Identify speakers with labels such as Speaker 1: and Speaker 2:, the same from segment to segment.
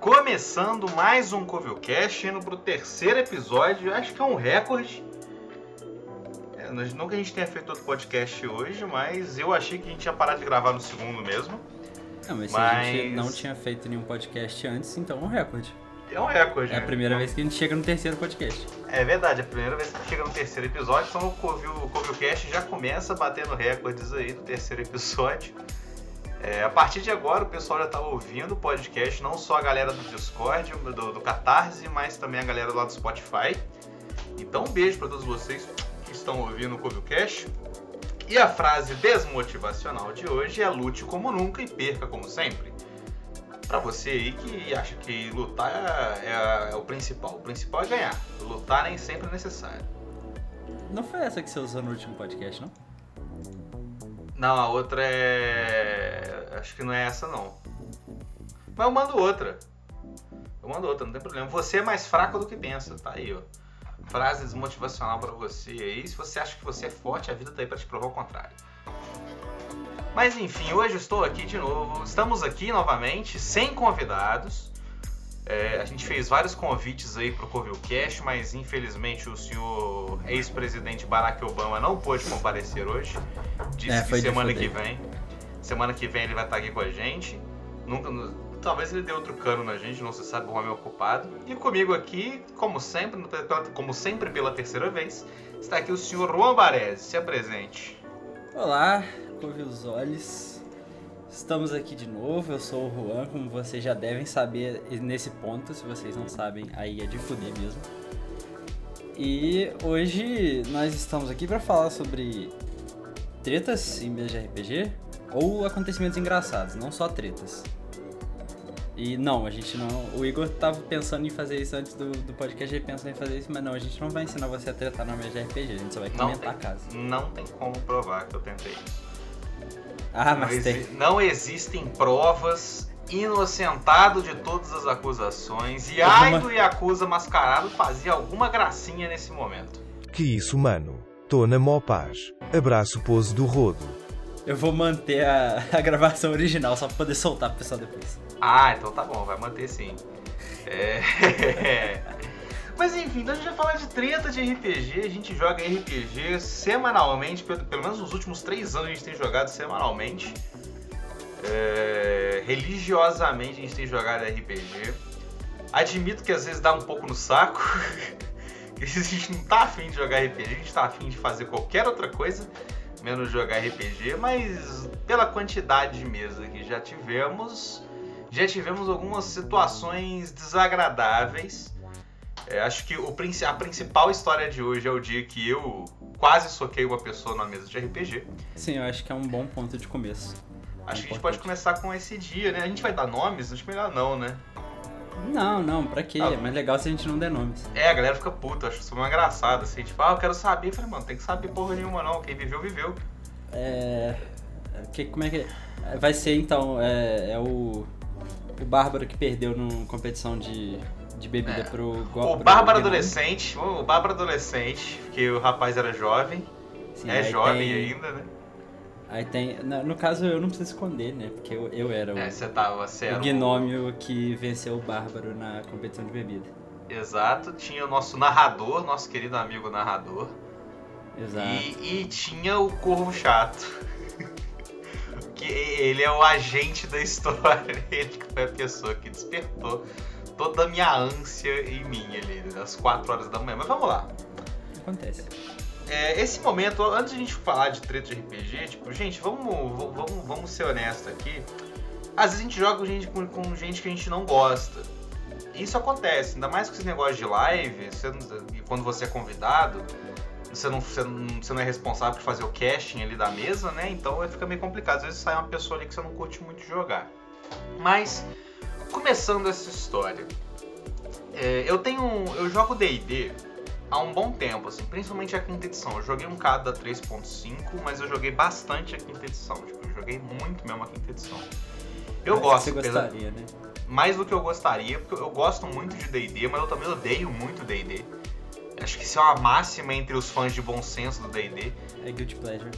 Speaker 1: Começando mais um Covilcast, indo pro terceiro episódio, acho que é um recorde. É, não que a gente tenha feito outro podcast hoje, mas eu achei que a gente ia parar de gravar no segundo mesmo.
Speaker 2: Não, mas, mas... se a gente não tinha feito nenhum podcast antes, então é um recorde.
Speaker 1: É um recorde.
Speaker 2: É a
Speaker 1: né?
Speaker 2: primeira vez que a gente chega no terceiro podcast.
Speaker 1: É verdade, é a primeira vez que a gente chega no terceiro episódio, então o Covil, o Covilcast já começa batendo recordes aí do terceiro episódio. É, a partir de agora, o pessoal já está ouvindo o podcast, não só a galera do Discord, do, do Catarse, mas também a galera lá do Spotify. Então, um beijo para todos vocês que estão ouvindo o Covilcast. E a frase desmotivacional de hoje é lute como nunca e perca como sempre. Para você aí que acha que lutar é, é, é, o principal, o principal é ganhar. Lutar nem sempre é necessário.
Speaker 2: Não foi essa que você usou no último podcast, não?
Speaker 1: Não, a outra é. Acho que não é essa não. Mas eu mando outra. Eu mando outra, não tem problema. Você é mais fraco do que pensa, tá aí, ó. Frase desmotivacional para você aí. Se você acha que você é forte, a vida tá aí pra te provar o contrário. Mas enfim, hoje eu estou aqui de novo. Estamos aqui novamente, sem convidados. É, a gente fez vários convites aí pro Covilcast, mas infelizmente o senhor ex-presidente Barack Obama não pôde comparecer hoje. Disse é, que semana que vem. Semana que vem ele vai estar aqui com a gente. Nunca, talvez ele dê outro cano na gente, não se sabe, o homem é ocupado. E comigo aqui, como sempre, como sempre pela terceira vez, está aqui o senhor Juan Baresi. Se apresente.
Speaker 2: Olá, Covil os olhos. Estamos aqui de novo, eu sou o Juan, como vocês já devem saber nesse ponto, se vocês não sabem, aí é de fuder mesmo. E hoje nós estamos aqui para falar sobre tretas em mesa de RPG ou acontecimentos engraçados, não só tretas. E não, a gente não. O Igor tava pensando em fazer isso antes do, do podcast, ele pensou em fazer isso, mas não, a gente não vai ensinar você a tretar na mesa de RPG, a gente só vai comentar
Speaker 1: tem,
Speaker 2: a casa.
Speaker 1: Não tem como provar que eu tentei isso.
Speaker 2: Ah, mas não, tem.
Speaker 1: não existem provas inocentado de todas as acusações e ai do Yakuza mascarado fazia alguma gracinha nesse momento.
Speaker 3: Que isso, mano. Tô na mó paz. Abraço pose do rodo.
Speaker 2: Eu vou manter a, a gravação original só pra poder soltar pro pessoal depois.
Speaker 1: Ah, então tá bom, vai manter sim. É... Mas enfim, então a gente vai falar de treta de RPG. A gente joga RPG semanalmente, pelo, pelo menos nos últimos três anos a gente tem jogado semanalmente. É, religiosamente a gente tem jogado RPG. Admito que às vezes dá um pouco no saco. a gente não tá afim de jogar RPG, a gente tá afim de fazer qualquer outra coisa, menos jogar RPG, mas pela quantidade de mesa que já tivemos, já tivemos algumas situações desagradáveis é, acho que o, a principal história de hoje é o dia que eu quase soquei uma pessoa na mesa de RPG.
Speaker 2: Sim, eu acho que é um bom ponto de começo.
Speaker 1: Acho que a gente pode começar com esse dia, né? A gente vai dar nomes? Acho melhor não, né?
Speaker 2: Não, não, pra quê? Ah, é mais legal se a gente não der nomes.
Speaker 1: É, a galera fica puta, acho isso uma engraçado, assim, tipo, ah, eu quero saber. Eu falei, mano, tem que saber porra nenhuma não, quem viveu, viveu.
Speaker 2: É. Que, como é que. Vai ser então, é, é o. O Bárbaro que perdeu numa competição de de bebida é. pro
Speaker 1: O Bárbaro adolescente, o Bárbaro adolescente, que o rapaz era jovem. Sim, é jovem tem... ainda, né?
Speaker 2: Aí tem. No, caso eu não preciso esconder, né? Porque eu, eu era
Speaker 1: o, é, você tava, você era
Speaker 2: o gnômio que venceu o Bárbaro na competição de bebida.
Speaker 1: Exato, tinha o nosso narrador, nosso querido amigo narrador.
Speaker 2: Exato.
Speaker 1: E, e tinha o Corvo Chato. que ele é o agente da história. Ele foi a pessoa que despertou toda a minha ânsia em mim ali, às 4 horas da manhã. Mas vamos lá.
Speaker 2: Acontece.
Speaker 1: É, esse momento, antes de a gente falar de treta de RPG, tipo, gente, vamos, vamos, vamos ser honestos aqui. Às vezes a gente joga com gente, com, com gente que a gente não gosta. Isso acontece, ainda mais com esse negócio de live, você, quando você é convidado, você não, você, não, você não é responsável por fazer o casting ali da mesa, né? Então fica meio complicado. Às vezes sai uma pessoa ali que você não curte muito jogar. Mas começando essa história. É, eu tenho. Eu jogo DD há um bom tempo, assim, principalmente a quinta edição. Eu joguei um cada 3.5, mas eu joguei bastante a quinta edição. Tipo, eu joguei muito mesmo a quinta edição. Eu
Speaker 2: mas
Speaker 1: gosto,
Speaker 2: você gostaria, né?
Speaker 1: Mais do que eu gostaria, porque eu gosto muito de DD, mas eu também odeio muito DD. Acho que isso é uma máxima entre os fãs de bom senso do DD.
Speaker 2: É Guilty Pleasure.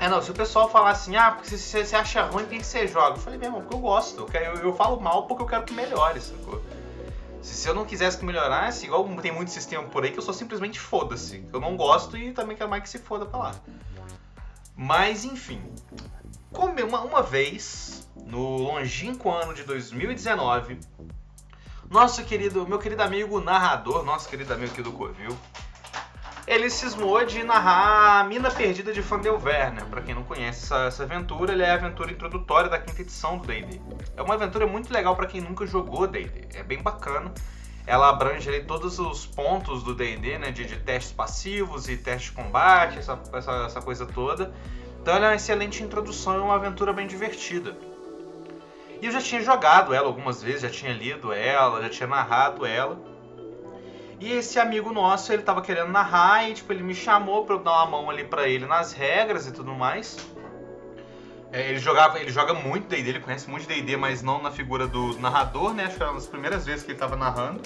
Speaker 1: É, não, se o pessoal falar assim, ah, porque se você acha ruim, por que você joga? Eu falei, meu irmão, porque eu gosto. Eu, quero, eu, eu falo mal porque eu quero que melhore, sacou? Se, se eu não quisesse que melhorasse, igual tem muito sistema por aí que eu sou simplesmente foda-se. Eu não gosto e também quero mais que se foda pra lá. Mas, enfim. Como uma, uma vez, no longínquo ano de 2019, nosso querido, meu querido amigo narrador, nosso querido amigo aqui do Covil, ele cismou de narrar a Mina Perdida de Fandelver, Para quem não conhece essa, essa, aventura, ele é a aventura introdutória da quinta edição do D&D. É uma aventura muito legal para quem nunca jogou D&D. É bem bacana. Ela abrange ali todos os pontos do D&D, né? De, de, testes passivos e testes de combate, essa, essa, essa coisa toda. Então ela é uma excelente introdução e uma aventura bem divertida. E eu já tinha jogado ela algumas vezes, já tinha lido ela, já tinha narrado ela. E esse amigo nosso, ele tava querendo narrar e tipo, ele me chamou pra eu dar uma mão ali pra ele nas regras e tudo mais. É, ele jogava, ele joga muito D&D, ele conhece muito D&D, mas não na figura do narrador, né? Acho que era uma das primeiras vezes que ele tava narrando.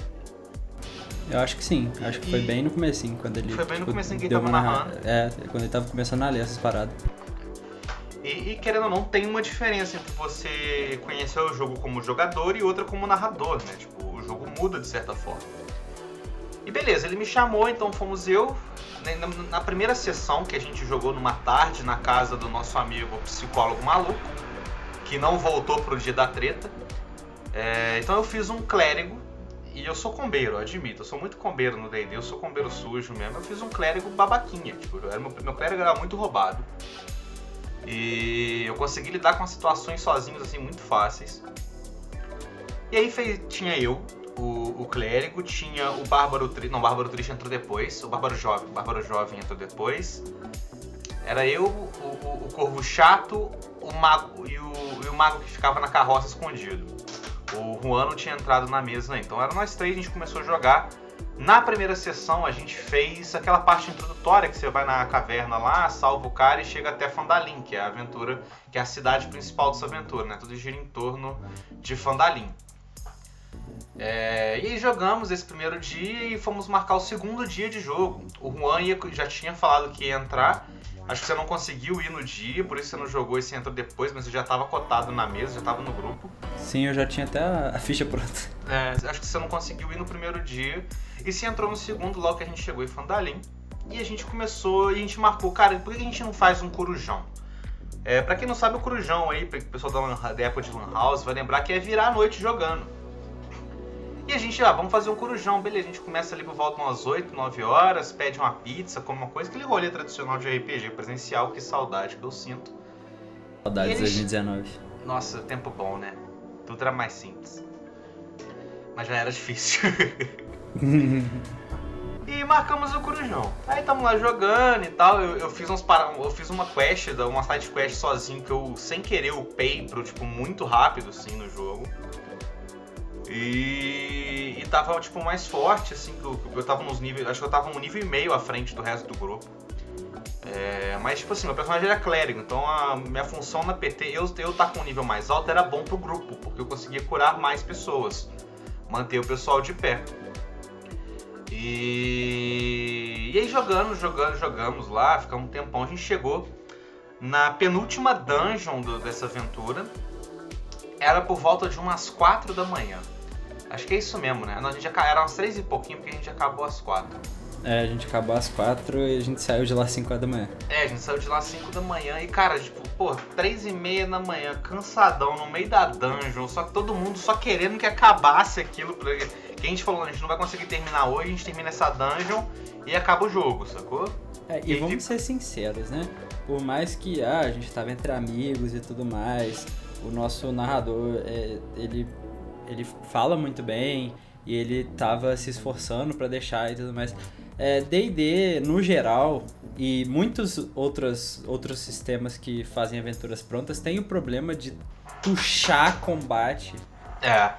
Speaker 2: Eu acho que sim, acho que foi bem no comecinho, quando ele...
Speaker 1: Foi bem no tipo, comecinho que ele tava narrando.
Speaker 2: É, quando ele tava começando a ler essas paradas.
Speaker 1: E, e, querendo ou não, tem uma diferença entre você conhecer o jogo como jogador e outra como narrador, né? Tipo, o jogo muda de certa forma. E beleza, ele me chamou, então fomos eu. Né, na, primeira sessão que a gente jogou numa tarde na casa do nosso amigo psicólogo maluco, que não voltou pro dia da treta. É, então eu fiz um clérigo, e eu sou combeiro, admito, eu sou muito combeiro no D&D, eu sou combeiro sujo mesmo. Eu fiz um clérigo babaquinha, tipo, era, meu, meu clérigo era muito roubado. E eu consegui lidar com as situações sozinhos, assim, muito fáceis. E aí fez, tinha eu, o, o clérigo, tinha o Bárbaro Triste. Não, o Bárbaro Triste entrou depois. O Bárbaro Jovem. O Bárbaro Jovem entrou depois. Era eu, o, o, o Corvo Chato, o Mago e o, e o Mago que ficava na carroça escondido. O Juan não tinha entrado na mesa, então era nós três, a gente começou a jogar. Na primeira sessão a gente fez aquela parte introdutória que você vai na caverna lá, salva o cara e chega até Fandalim, que é a aventura, que é a cidade principal dessa aventura, né? Tudo gira em torno de Fandalim. É, e aí jogamos esse primeiro dia e fomos marcar o segundo dia de jogo. O Juan ia, já tinha falado que ia entrar. Acho que você não conseguiu ir no dia, por isso você não jogou e você entrou depois, mas você já estava cotado na mesa, já estava no grupo.
Speaker 2: Sim, eu já tinha até a ficha pronta.
Speaker 1: É, acho que você não conseguiu ir no primeiro dia. E você entrou no segundo logo que a gente chegou em Fandalim. E a gente começou e a gente marcou, cara, por que a gente não faz um corujão? É, pra quem não sabe, o corujão aí, o pessoal da, da época de Lan House vai lembrar que é virar a noite jogando. E a gente, ah, vamos fazer um corujão, beleza. A gente começa ali por volta umas 8, 9 horas, pede uma pizza, come uma coisa, aquele rolê tradicional de RPG presencial, que saudade que eu sinto.
Speaker 2: Saudades de 2019.
Speaker 1: Nossa, tempo bom, né? Tudo era mais simples. Mas já era difícil. e marcamos o corujão. Aí estamos lá jogando e tal. Eu, eu fiz uns para... eu fiz uma quest, uma side quest sozinho que eu sem querer upei pro tipo muito rápido assim no jogo. E, e tava, tipo, mais forte, assim, que eu, eu tava nos níveis. Acho que eu tava um nível e meio à frente do resto do grupo. É, mas, tipo assim, meu personagem era clérigo, então a minha função na PT, eu, eu tá com um nível mais alto era bom pro grupo, porque eu conseguia curar mais pessoas, manter o pessoal de pé. E, e aí jogando, jogando, jogamos lá, ficamos um tempão, a gente chegou na penúltima dungeon do, dessa aventura. Era por volta de umas 4 da manhã. Acho que é isso mesmo, né? Não, a gente já, era umas três e pouquinho, porque a gente acabou às quatro.
Speaker 2: É, a gente acabou às quatro e a gente saiu de lá às 5 da manhã.
Speaker 1: É, a gente saiu de lá às 5 da manhã e, cara, tipo, pô, três e meia da manhã, cansadão, no meio da dungeon, só que todo mundo só querendo que acabasse aquilo. Pra... Que a gente falou, a gente não vai conseguir terminar hoje, a gente termina essa dungeon e acaba o jogo, sacou?
Speaker 2: É, e, e vamos fica... ser sinceros, né? Por mais que ah, a gente tava entre amigos e tudo mais, o nosso narrador, é, ele ele fala muito bem e ele tava se esforçando para deixar e tudo mais. D&D, é, no geral, e muitos outros, outros sistemas que fazem aventuras prontas, tem o problema de puxar combate.
Speaker 1: É.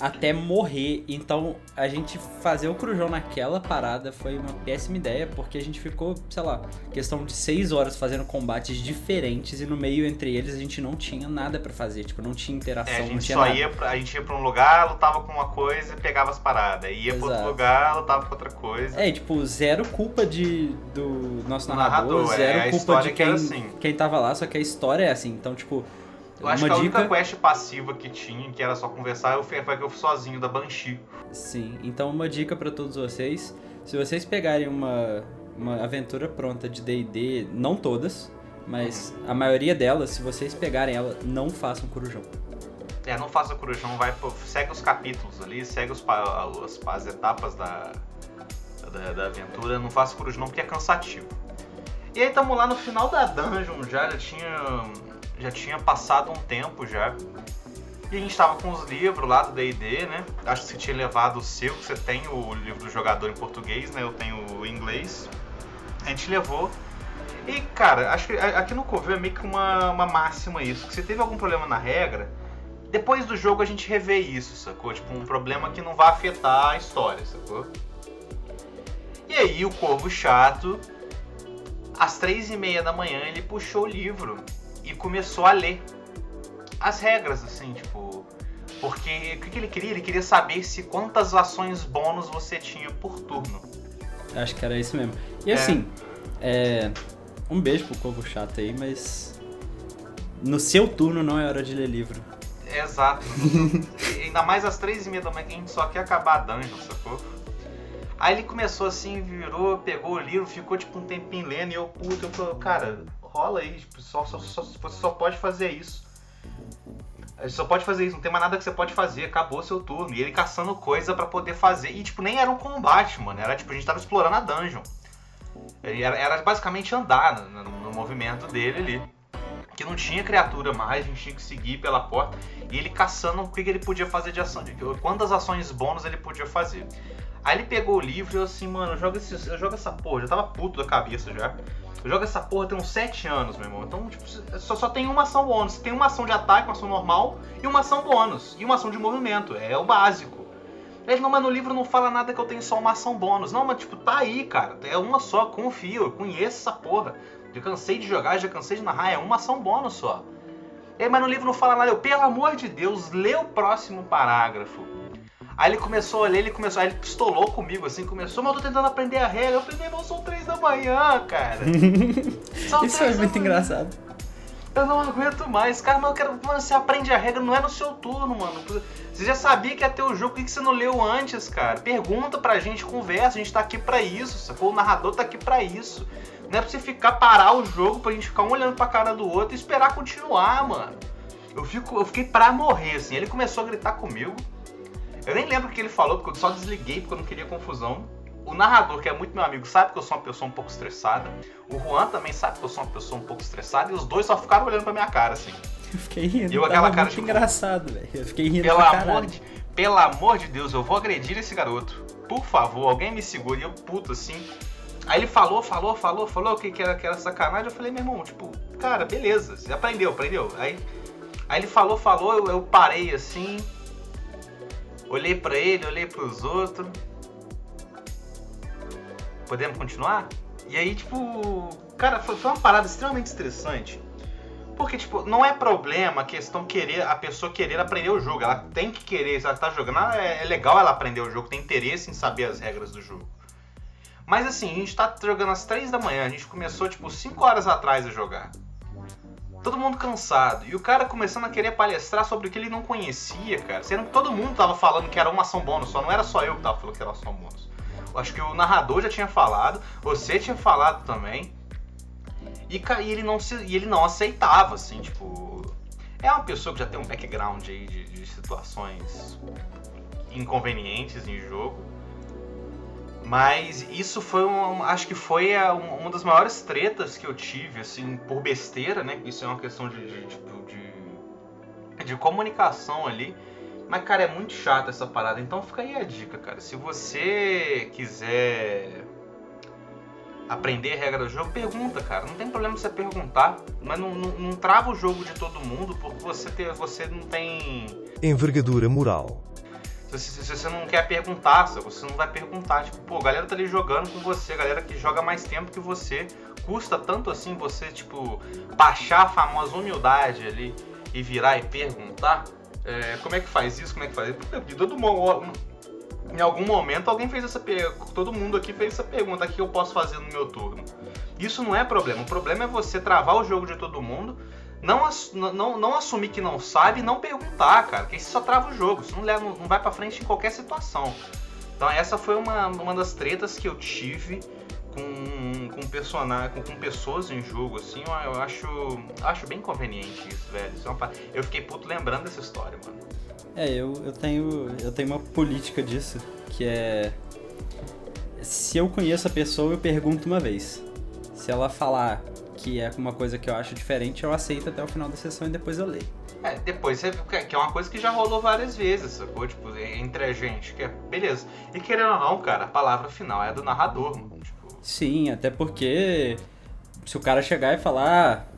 Speaker 2: até morrer. Então, a gente fazer o Crujão naquela parada foi uma péssima ideia, porque a gente ficou, sei lá, questão de seis horas fazendo combates diferentes e no meio entre eles a gente não tinha nada para fazer, tipo, não tinha interação,
Speaker 1: É, a
Speaker 2: não
Speaker 1: gente
Speaker 2: tinha
Speaker 1: só
Speaker 2: nada.
Speaker 1: ia pra, a gente ia pra um lugar, lutava com uma coisa e pegava as paradas. Ia pra outro
Speaker 2: Exato.
Speaker 1: lugar, lutava com outra coisa.
Speaker 2: É, tipo, zero culpa de, do nosso
Speaker 1: Do
Speaker 2: narrador,
Speaker 1: narrador, é,
Speaker 2: zero
Speaker 1: a
Speaker 2: culpa de
Speaker 1: que
Speaker 2: quem,
Speaker 1: assim.
Speaker 2: quem tava lá, só que a história é assim. Então, tipo,
Speaker 1: Eu acho
Speaker 2: uma
Speaker 1: que a
Speaker 2: dica.
Speaker 1: única quest passiva que tinha, que era só conversar, eu fui, foi que eu fui sozinho da Banshee.
Speaker 2: Sim, então uma dica pra todos vocês: se vocês pegarem uma, uma aventura pronta de DD, não todas, mas a maioria delas, se vocês pegarem ela, não façam corujão.
Speaker 1: É, não faça corujão, vai, segue os capítulos ali, segue os, as, as etapas da, da, da aventura, não faça corujão porque é cansativo. E aí tamo lá no final da dungeon já, já tinha, já tinha passado um tempo já. E a gente tava com os livros lá do D&D, né? Acho que você tinha levado o seu, que você tem o livro do jogador em português, né? Eu tenho o inglês. A gente levou. E, cara, acho que aqui no Covil é meio que uma, uma máxima isso. Que se teve algum problema na regra, depois do jogo a gente revê isso, sacou? Tipo, um problema que não vai afetar a história, sacou? E aí o Corvo Chato, às três e meia da manhã, ele puxou o livro e começou a ler as regras, assim, tipo... Porque o que que ele queria? Ele queria saber se quantas ações bônus você tinha por turno.
Speaker 2: Acho que era isso mesmo. E
Speaker 1: É.
Speaker 2: assim, é, um beijo pro Corvo Chato aí, mas no seu turno não é hora de ler livro.
Speaker 1: Exato. Ainda mais às três e meia da manhã que a gente só quer acabar a dungeon, sacou? Aí ele começou assim, virou, pegou o livro, ficou tipo um tempinho lendo e eu, puto, eu falei, cara, rola aí, tipo, só, só, só- você só pode fazer isso. Você só pode fazer isso, não tem mais nada que você pode fazer, acabou seu turno. E ele caçando coisa pra poder fazer. E tipo, nem era um combate, mano. Era tipo, a gente tava explorando a dungeon. Era, era basicamente andar no, no- no movimento dele ali. Que não tinha criatura mais, a gente tinha que seguir pela porta. E ele caçando o que, que ele podia fazer de ação. De, quantas ações bônus ele podia fazer. Aí ele pegou o livro e eu assim, mano, eu jogo, esse, eu jogo essa porra. Já tava puto da cabeça já. Eu jogo essa porra tem uns 7 anos, meu irmão. Então, tipo, só, só tem uma ação bônus. Tem uma ação de ataque, uma ação normal e uma ação bônus. E uma ação de movimento. É o básico. Ele, não, mas no livro não fala nada que eu tenho só uma ação bônus. Não, mas tipo, tá aí, cara. É uma só, confio, eu conheço essa porra. Já cansei de jogar, já cansei de narrar, é uma ação bônus só. É, mas no livro não fala nada. Eu, pelo amor de Deus, lê o próximo parágrafo. Aí ele começou a ler, ele começou, aí ele pistolou comigo assim, começou, mas eu tô tentando aprender a regra. Eu falei, meu irmão, são três da manhã, cara.
Speaker 2: Isso
Speaker 1: três
Speaker 2: é muito engraçado.
Speaker 1: Eu não aguento mais. Cara, mas eu quero. Mano, você aprende a regra, não é no seu turno, mano. Você já sabia que ia ter o jogo, por que que você não leu antes, cara? Pergunta pra gente, conversa, a gente tá aqui pra isso, sacou? O narrador tá aqui pra isso. Não é pra você ficar, parar o jogo, pra gente ficar um olhando pra cara do outro e esperar continuar, mano. Eu, fico, eu fiquei pra morrer, assim. Ele começou a gritar comigo. Eu nem lembro o que ele falou, porque eu só desliguei porque eu não queria confusão. O narrador, que é muito meu amigo, sabe que eu sou uma pessoa um pouco estressada. O Juan também sabe que eu sou uma pessoa um pouco estressada. E os dois só ficaram olhando pra minha cara, assim.
Speaker 2: Eu fiquei rindo.
Speaker 1: Eu, aquela cara,
Speaker 2: muito
Speaker 1: tipo,
Speaker 2: engraçado, velho. Eu fiquei rindo
Speaker 1: Pelo amor, de, pelo amor de Deus, eu vou agredir esse garoto. Por favor, alguém me segure. E eu, puto, assim. Aí ele falou, falou, falou, falou que, que, era, que era sacanagem. Eu falei, meu irmão, tipo, cara, beleza. Você aprendeu, aprendeu. Aí, aí ele falou, falou, eu, eu parei assim. Olhei pra ele, olhei pros outros. Podemos continuar? E aí, tipo, cara, foi, foi uma parada extremamente estressante. Porque, tipo, não é problema a questão querer, a pessoa querer aprender o jogo. Ela tem que querer, se ela tá jogando, ah, é, é legal ela aprender o jogo, tem interesse em saber as regras do jogo. Mas assim, a gente tá jogando às 3 da manhã, a gente começou, tipo, 5 horas atrás a jogar. Todo mundo cansado. E o cara começando a querer palestrar sobre o que ele não conhecia, cara. Sendo que todo mundo tava falando que era uma ação bônus, só não era só eu que tava falando que era uma ação bônus. Acho que o narrador já tinha falado, você tinha falado também. E, e ele não se, e ele não aceitava, assim, tipo. É uma pessoa que já tem um background aí de, de situações inconvenientes em jogo. Mas isso foi um, acho que foi um- uma das maiores tretas que eu tive, assim, por besteira, né? Isso é uma questão de, de, tipo, de, de comunicação ali. Mas, cara, é muito chato essa parada. Então fica aí a dica, cara. Se você quiser aprender a regra do jogo, pergunta, cara. Não tem problema você perguntar. Mas não, não, não trava o jogo de todo mundo porque você, ter, você não tem.
Speaker 3: Envergadura moral.
Speaker 1: Se, se- se você não quer perguntar, você não vai perguntar. Tipo, pô, a galera tá ali jogando com você, a galera que joga mais tempo que você. Custa tanto assim você, tipo, baixar a famosa humildade ali e virar e perguntar. É, como é que faz isso? Como é que faz isso? De todo modo, em algum momento alguém fez essa pergunta. Todo mundo aqui fez essa pergunta: o que eu posso fazer no meu turno? Isso não é problema. O problema é você travar o jogo de todo mundo, não, não, não assumir que não sabe e não perguntar, cara. Porque isso só trava o jogo. Isso não, leva, não vai pra frente em qualquer situação. Então essa foi uma, uma das tretas que eu tive com, com personagem, com, com pessoas em jogo, assim, eu, eu acho, acho bem conveniente isso, velho. Isso é uma eu fiquei puto lembrando dessa história, mano.
Speaker 2: É, eu, eu tenho eu tenho uma política disso, que é se eu conheço a pessoa, eu pergunto uma vez. Se ela falar que é uma coisa que eu acho diferente, eu aceito até o final da sessão e depois eu leio.
Speaker 1: É, depois você. Que é uma coisa que já rolou várias vezes, sacou? Tipo, entre a gente, que é. Beleza. E querendo ou não, cara, a palavra final é do narrador, mano. Tipo,
Speaker 2: Sim, até porque se o cara chegar e falar,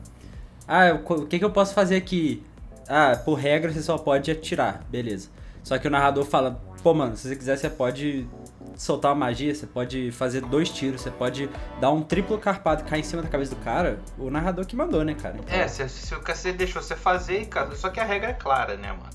Speaker 2: ah, eu- o que, que eu posso fazer aqui? Ah, por regra você só pode atirar, beleza. Só que o narrador fala, pô mano, se você quiser você pode soltar uma magia, você pode fazer dois tiros, você pode dar um triplo carpado e cair em cima da cabeça do cara. O narrador que mandou, né, cara? Então,
Speaker 1: é, se, se o cacete deixou você fazer, cara, só que a regra é clara, né, mano?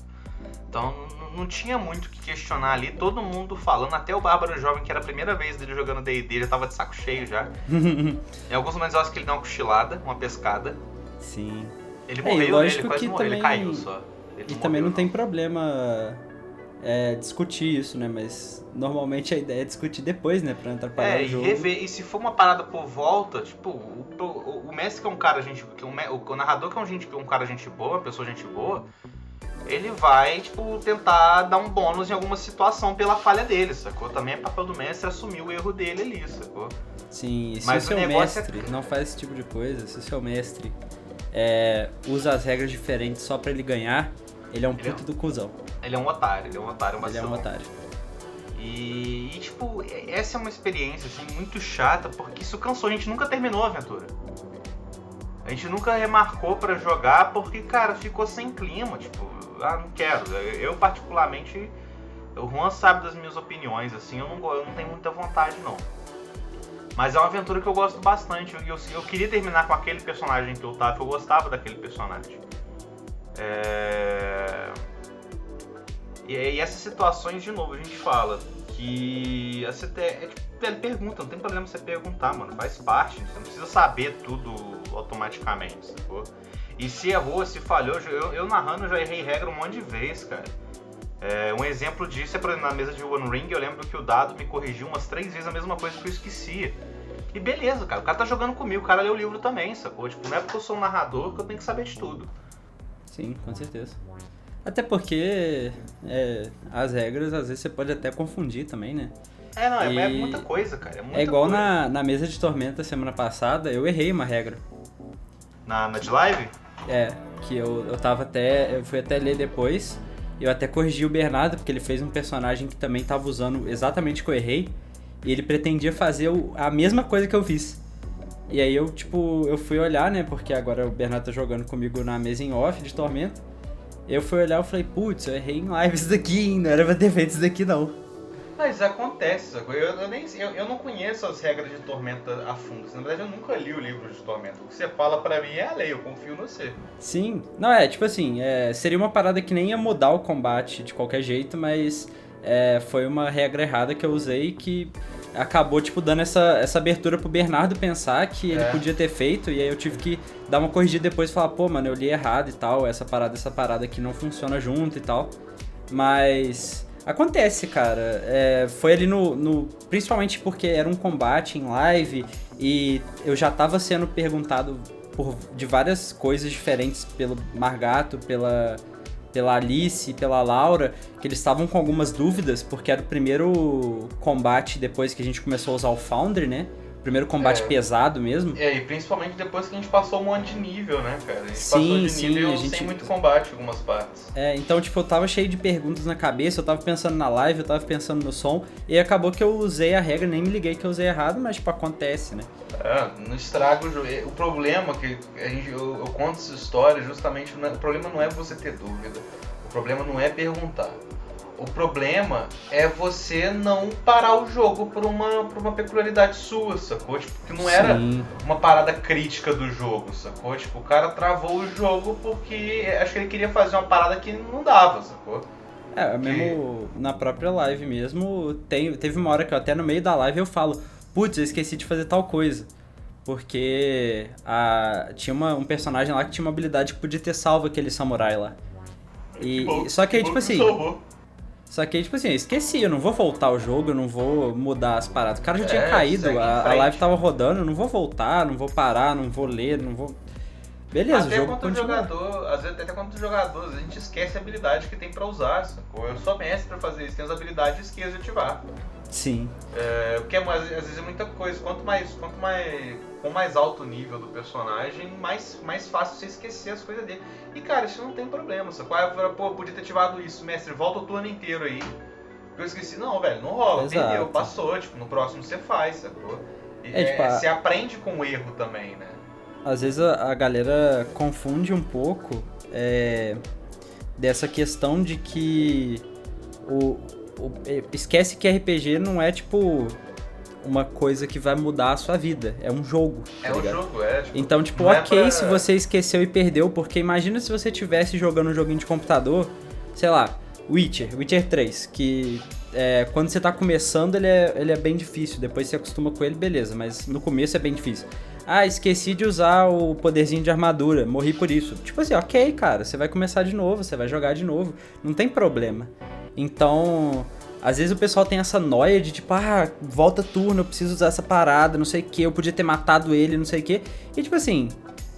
Speaker 1: Então não tinha muito o que questionar ali, todo mundo falando, até o Bárbaro Jovem, que era a primeira vez dele jogando D&D, já tava de saco cheio já. Em alguns momentos eu acho que ele dá uma cochilada, uma pescada.
Speaker 2: Sim.
Speaker 1: Ele
Speaker 2: É,
Speaker 1: morreu, né?
Speaker 2: lógico
Speaker 1: ele quase
Speaker 2: que
Speaker 1: morreu, ele
Speaker 2: também-
Speaker 1: caiu só. Ele
Speaker 2: E também
Speaker 1: morreu,
Speaker 2: não tem problema é, discutir isso, né? Mas normalmente a ideia é discutir depois, né? Pra não atrapalhar
Speaker 1: É,
Speaker 2: o
Speaker 1: e
Speaker 2: jogo.
Speaker 1: rever. E se for uma parada por volta, tipo, o, o, o mestre que é um cara gente. Que é o, o narrador que é um, gente, um cara gente boa, uma pessoa gente boa, ele vai, tipo, tentar dar um bônus em alguma situação pela falha dele, sacou? Também é papel do mestre assumir o erro dele ali, sacou?
Speaker 2: Sim, e se
Speaker 1: Mas
Speaker 2: o
Speaker 1: o
Speaker 2: seu
Speaker 1: é-
Speaker 2: mestre não faz esse tipo de coisa, se o seu mestre é, usa as regras diferentes só pra ele ganhar, ele é um
Speaker 1: é
Speaker 2: puto do cuzão.
Speaker 1: Ele é um otário, ele é um otário, uma
Speaker 2: Ele é um otário.
Speaker 1: E, e, tipo, essa é uma experiência assim, muito chata, porque isso cansou, a gente nunca terminou a aventura. A gente nunca remarcou pra jogar porque, cara, ficou sem clima, tipo, ah, não quero. Eu particularmente, o Juan sabe das minhas opiniões, assim, eu não, eu não tenho muita vontade não. Mas é uma aventura que eu gosto bastante. E eu, eu queria terminar com aquele personagem que eu tava, eu gostava daquele personagem. É... E, e essas situações, de novo, a gente fala que a CT, é, tipo, pergunta, não tem problema você perguntar, mano, faz parte, você não precisa saber tudo automaticamente, sacou? E se errou, se falhou, eu, eu narrando já errei regra um monte de vezes, cara. É, um exemplo disso é, por exemplo, na mesa de One Ring, eu lembro que o dado me corrigiu umas três vezes a mesma coisa que eu esquecia. E beleza, cara, o cara tá jogando comigo, o cara leu o livro também, sacou? Tipo, não é porque eu sou um narrador que eu tenho que saber de tudo.
Speaker 2: Sim, com certeza. Até porque é, as regras, às vezes, você pode até confundir também, né?
Speaker 1: É, não, é, é
Speaker 2: E-
Speaker 1: muita coisa, cara. É, muita
Speaker 2: É igual
Speaker 1: coisa.
Speaker 2: na, na mesa de tormenta semana passada, eu errei uma regra.
Speaker 1: Na, na de live?
Speaker 2: É, que eu, eu tava até. Eu fui até ler depois. Eu até corrigi o Bernardo, porque ele fez um personagem que também tava usando exatamente o que eu errei. E ele pretendia fazer o- a mesma coisa que eu fiz. E aí eu, tipo, eu fui olhar, né? Porque agora o Bernardo tá jogando comigo na mesa em off de Tormenta. Eu fui olhar e falei, putz, eu errei em live isso daqui, hein? Não era pra ter feito isso daqui, não.
Speaker 1: Mas acontece, sacou? eu, eu, nem, eu, eu não conheço as regras de Tormenta a fundo. Na verdade, eu nunca li o livro de Tormenta. O que você fala pra mim é a lei, eu confio no você.
Speaker 2: Sim. Não, é, tipo assim, é, seria uma parada que nem ia mudar o combate de qualquer jeito, mas é, foi uma regra errada que eu usei que acabou, tipo, dando essa, essa abertura pro Bernardo pensar que ele
Speaker 1: É.
Speaker 2: podia ter feito, e aí eu tive que dar uma corrigida depois e falar, pô, mano, eu li errado e tal, essa parada, essa parada aqui não funciona junto e tal. Mas acontece, cara. É, foi ali no, no. Principalmente porque era um combate em live e eu já tava sendo perguntado por, de várias coisas diferentes pelo Margato, pela, pela Alice, pela Laura, que eles estavam com algumas dúvidas, porque era o primeiro combate depois que a gente começou a usar o Foundry, né? Primeiro combate
Speaker 1: É.
Speaker 2: pesado mesmo.
Speaker 1: É, e principalmente depois que a gente passou um monte de nível, né, cara? A gente
Speaker 2: Sim,
Speaker 1: passou de
Speaker 2: sim,
Speaker 1: nível
Speaker 2: a gente-
Speaker 1: sem muito combate em algumas partes.
Speaker 2: É, então, tipo, eu tava cheio de perguntas na cabeça, eu tava pensando na live, eu tava pensando no som, e acabou que eu usei a regra, nem me liguei que eu usei errado, mas, tipo, acontece, né?
Speaker 1: É, não estraga o jogo. O problema que a gente, eu, eu conto essa história justamente. o problema não é você ter dúvida. O problema não é perguntar. O problema é você não parar o jogo por uma, por uma peculiaridade sua, sacou? Tipo, que não era
Speaker 2: Sim.
Speaker 1: uma parada crítica do jogo, sacou? Tipo, o cara travou o jogo porque acho que ele queria fazer uma parada que não dava, sacou?
Speaker 2: É, mesmo na própria live mesmo, tem, teve uma hora que eu até no meio da live eu falo, putz, eu esqueci de fazer tal coisa. Porque a, tinha uma- um personagem lá que tinha uma habilidade que podia ter salvo aquele samurai lá. E,
Speaker 1: bom,
Speaker 2: só que aí,
Speaker 1: bom
Speaker 2: tipo assim,
Speaker 1: salvou.
Speaker 2: Só que tipo assim, eu esqueci, eu não vou voltar o jogo, eu não vou mudar as paradas. O cara já tinha
Speaker 1: É,
Speaker 2: caído, a, a live tava rodando, eu não vou voltar, não vou parar, não vou ler, não vou. Beleza,
Speaker 1: até
Speaker 2: o jogo continua.
Speaker 1: jogador, às vezes até quanto o jogador, às vezes a gente esquece a habilidade que tem pra usar, sacou? Eu sou mestre pra fazer isso, tenho as habilidades e esqueço de ativar.
Speaker 2: Sim.
Speaker 1: É, porque é, às vezes é muita coisa. Quanto mais, quanto mais, com mais alto nível do personagem, mais, mais fácil você esquecer as coisas dele. E cara, isso não tem problema. Eu falo, pô, podia ter ativado isso, mestre, volta o turno inteiro aí. Porque eu esqueci, não, velho, não rola,
Speaker 2: Exato.
Speaker 1: perdeu, passou, tipo, no próximo você faz, sacou? E,
Speaker 2: É, tipo,
Speaker 1: é, Você aprende com o erro também, né?
Speaker 2: Às vezes a, a galera confunde um pouco é, dessa questão de que o, o- é, esquece que RPG não é tipo uma coisa que vai mudar a sua vida, é um jogo. tá
Speaker 1: É um
Speaker 2: ligado?
Speaker 1: jogo, é. Tipo,
Speaker 2: Então, tipo,
Speaker 1: é
Speaker 2: ok
Speaker 1: pra-
Speaker 2: se você esqueceu e perdeu, porque imagina se você tivesse jogando um joguinho de computador, sei lá, Witcher, Witcher 3, que é, quando você tá começando ele é, ele é bem difícil, depois você acostuma com ele, beleza, mas no começo é bem difícil. Ah, esqueci de usar o poderzinho de armadura, morri por isso. Tipo assim, ok, cara, você vai começar de novo, você vai jogar de novo, não tem problema. Então, às vezes o pessoal tem essa noia de tipo, ah, volta turno, eu preciso usar essa parada, não sei o que, eu podia ter matado ele, não sei o que. E tipo assim,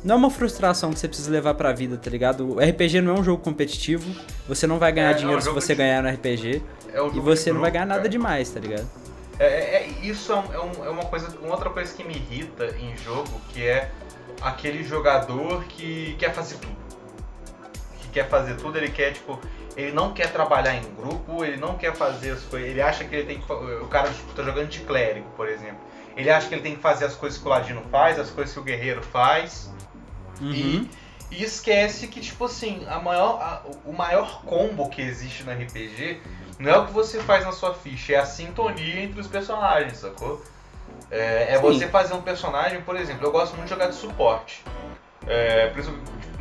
Speaker 2: não é uma frustração que você precisa levar pra vida, tá ligado? O RPG não é um jogo competitivo, você não vai ganhar
Speaker 1: É,
Speaker 2: dinheiro
Speaker 1: é um
Speaker 2: se você
Speaker 1: de-
Speaker 2: ganhar no RPG,
Speaker 1: é
Speaker 2: e você não vai ganhar nada
Speaker 1: cara.
Speaker 2: demais, tá ligado?
Speaker 1: É, é- é- isso é um- é uma coisa, uma outra coisa que me irrita em jogo, que é aquele jogador que quer fazer tudo. Que quer fazer tudo, ele quer, tipo, ele não quer trabalhar em grupo, ele não quer fazer as coisas, ele acha que ele tem que. O cara tipo, tá jogando de clérigo, por exemplo. Ele acha que ele tem que fazer as coisas que o ladino faz, as coisas que o guerreiro faz.
Speaker 2: Uhum.
Speaker 1: E, e esquece que, tipo assim, a maior, a- o maior combo que existe no RPG não é o que você faz na sua ficha, é a sintonia entre os personagens, sacou? É, é você fazer um personagem, por exemplo, eu gosto muito de jogar de suporte. É, tipo,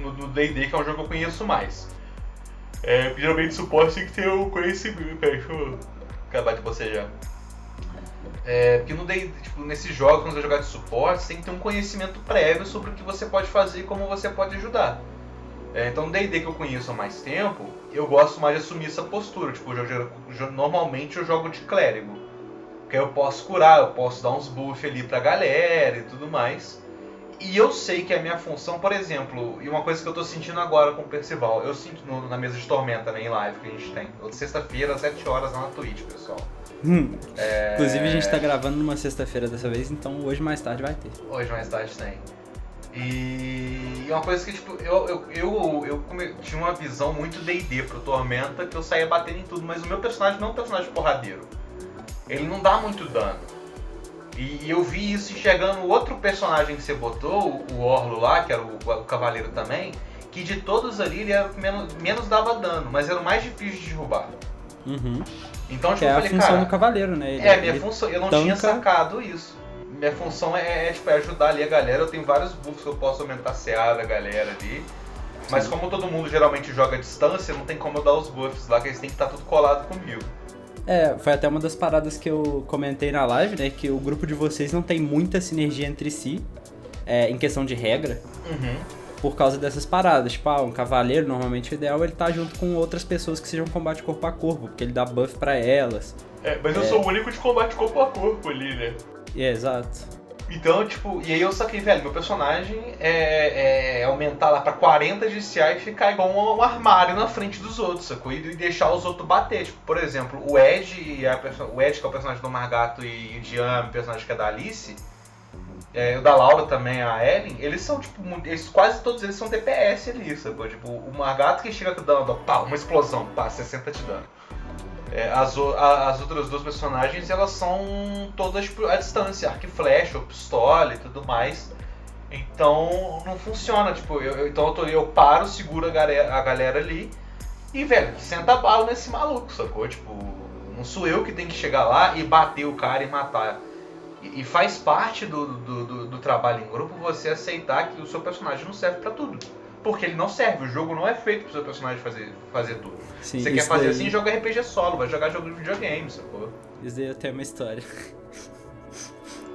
Speaker 1: no D&D, que é um jogo que eu conheço mais. É, geralmente suporte tem que ter o conhecimento. Peraí, deixa eu acabar de bocejar. É, porque no D&D, tipo, nesses jogos, quando você jogar de suporte, você tem que ter um conhecimento prévio sobre o que você pode fazer e como você pode ajudar. É, então, no D&D que eu conheço há mais tempo, eu gosto mais de assumir essa postura. Tipo, eu jo- normalmente eu jogo de clérigo. Porque eu posso curar, eu posso dar uns buffs ali pra galera e tudo mais. E eu sei que a minha função, por exemplo, e uma coisa que eu tô sentindo agora com o Percival, eu sinto no- na mesa de tormenta, né, em live que a gente tem. Sexta-feira, às 7 horas lá na Twitch, pessoal.
Speaker 2: Hum.
Speaker 1: É.
Speaker 2: Inclusive a gente tá gravando numa sexta-feira dessa vez, então hoje mais tarde vai ter.
Speaker 1: Hoje mais tarde tem. E uma coisa que, tipo, eu, eu, eu, eu come- tinha uma visão muito D&D pro Tormenta, que eu saía batendo em tudo, mas o meu personagem não é um personagem porradeiro. Ele não dá muito dano. E, e eu vi isso enxergando o outro personagem que você botou, o Orlo lá, que era o, o Cavaleiro também, que de todos ali ele era o que menos, menos dava dano, mas era o mais difícil de derrubar.
Speaker 2: Uhum.
Speaker 1: Então, tipo,
Speaker 2: é
Speaker 1: eu
Speaker 2: a
Speaker 1: falei,
Speaker 2: função
Speaker 1: cara,
Speaker 2: do cavaleiro, né? Ele-
Speaker 1: é, minha função, eu não
Speaker 2: tanca-
Speaker 1: tinha sacado isso. Minha função é, é, tipo, é ajudar ali a galera. Eu tenho vários buffs que eu posso aumentar a CA da galera ali. Mas
Speaker 2: Sim.
Speaker 1: como todo mundo geralmente joga à distância, não tem como eu dar os buffs lá, que eles têm que estar tudo colado comigo.
Speaker 2: É, foi até uma das paradas que eu comentei na live, né? Que o grupo de vocês não tem muita sinergia entre si, é, em questão de regra,
Speaker 1: Uhum.
Speaker 2: por causa dessas paradas. Tipo, ah, um cavaleiro, normalmente o ideal é ele tá junto com outras pessoas que sejam combate corpo a corpo, porque ele dá buff pra elas.
Speaker 1: É, mas eu sou o único de combate corpo a corpo ali, né?
Speaker 2: É, exato.
Speaker 1: Então, tipo, e aí eu saquei, velho, meu personagem é, é aumentar lá pra 40 de CA e ficar igual um, armário na frente dos outros, sacou? E deixar os outros bater. Tipo, por exemplo, o Ed, a o Ed que é o personagem do Margato e o Dian, o personagem que é da Alice, é, o da Laura também, a Ellen, eles são, tipo, eles, quase todos eles são DPS ali, sacou? Tipo, o Margato que chega dando, pá, uma explosão, pá, 60 de dano. É, as, a- as outras duas personagens, elas são todas à distância, arco e flecha, pistola e tudo mais. Então não funciona, tipo, eu, eu- então eu, tô, eu paro, seguro a galera, a galera ali E, velho, senta a bala nesse maluco, sacou? Tipo, não sou eu que tenho que chegar lá e bater o cara e matar. E, e faz parte do, do, do, do trabalho em grupo você aceitar que o seu personagem não serve pra tudo. Porque ele não serve, o jogo não é feito pro seu personagem fazer, fazer tudo.
Speaker 2: Sim,
Speaker 1: você quer fazer
Speaker 2: daí-
Speaker 1: assim, joga RPG solo, vai jogar jogo de videogame, sacou?
Speaker 2: Isso daí eu tenho uma história.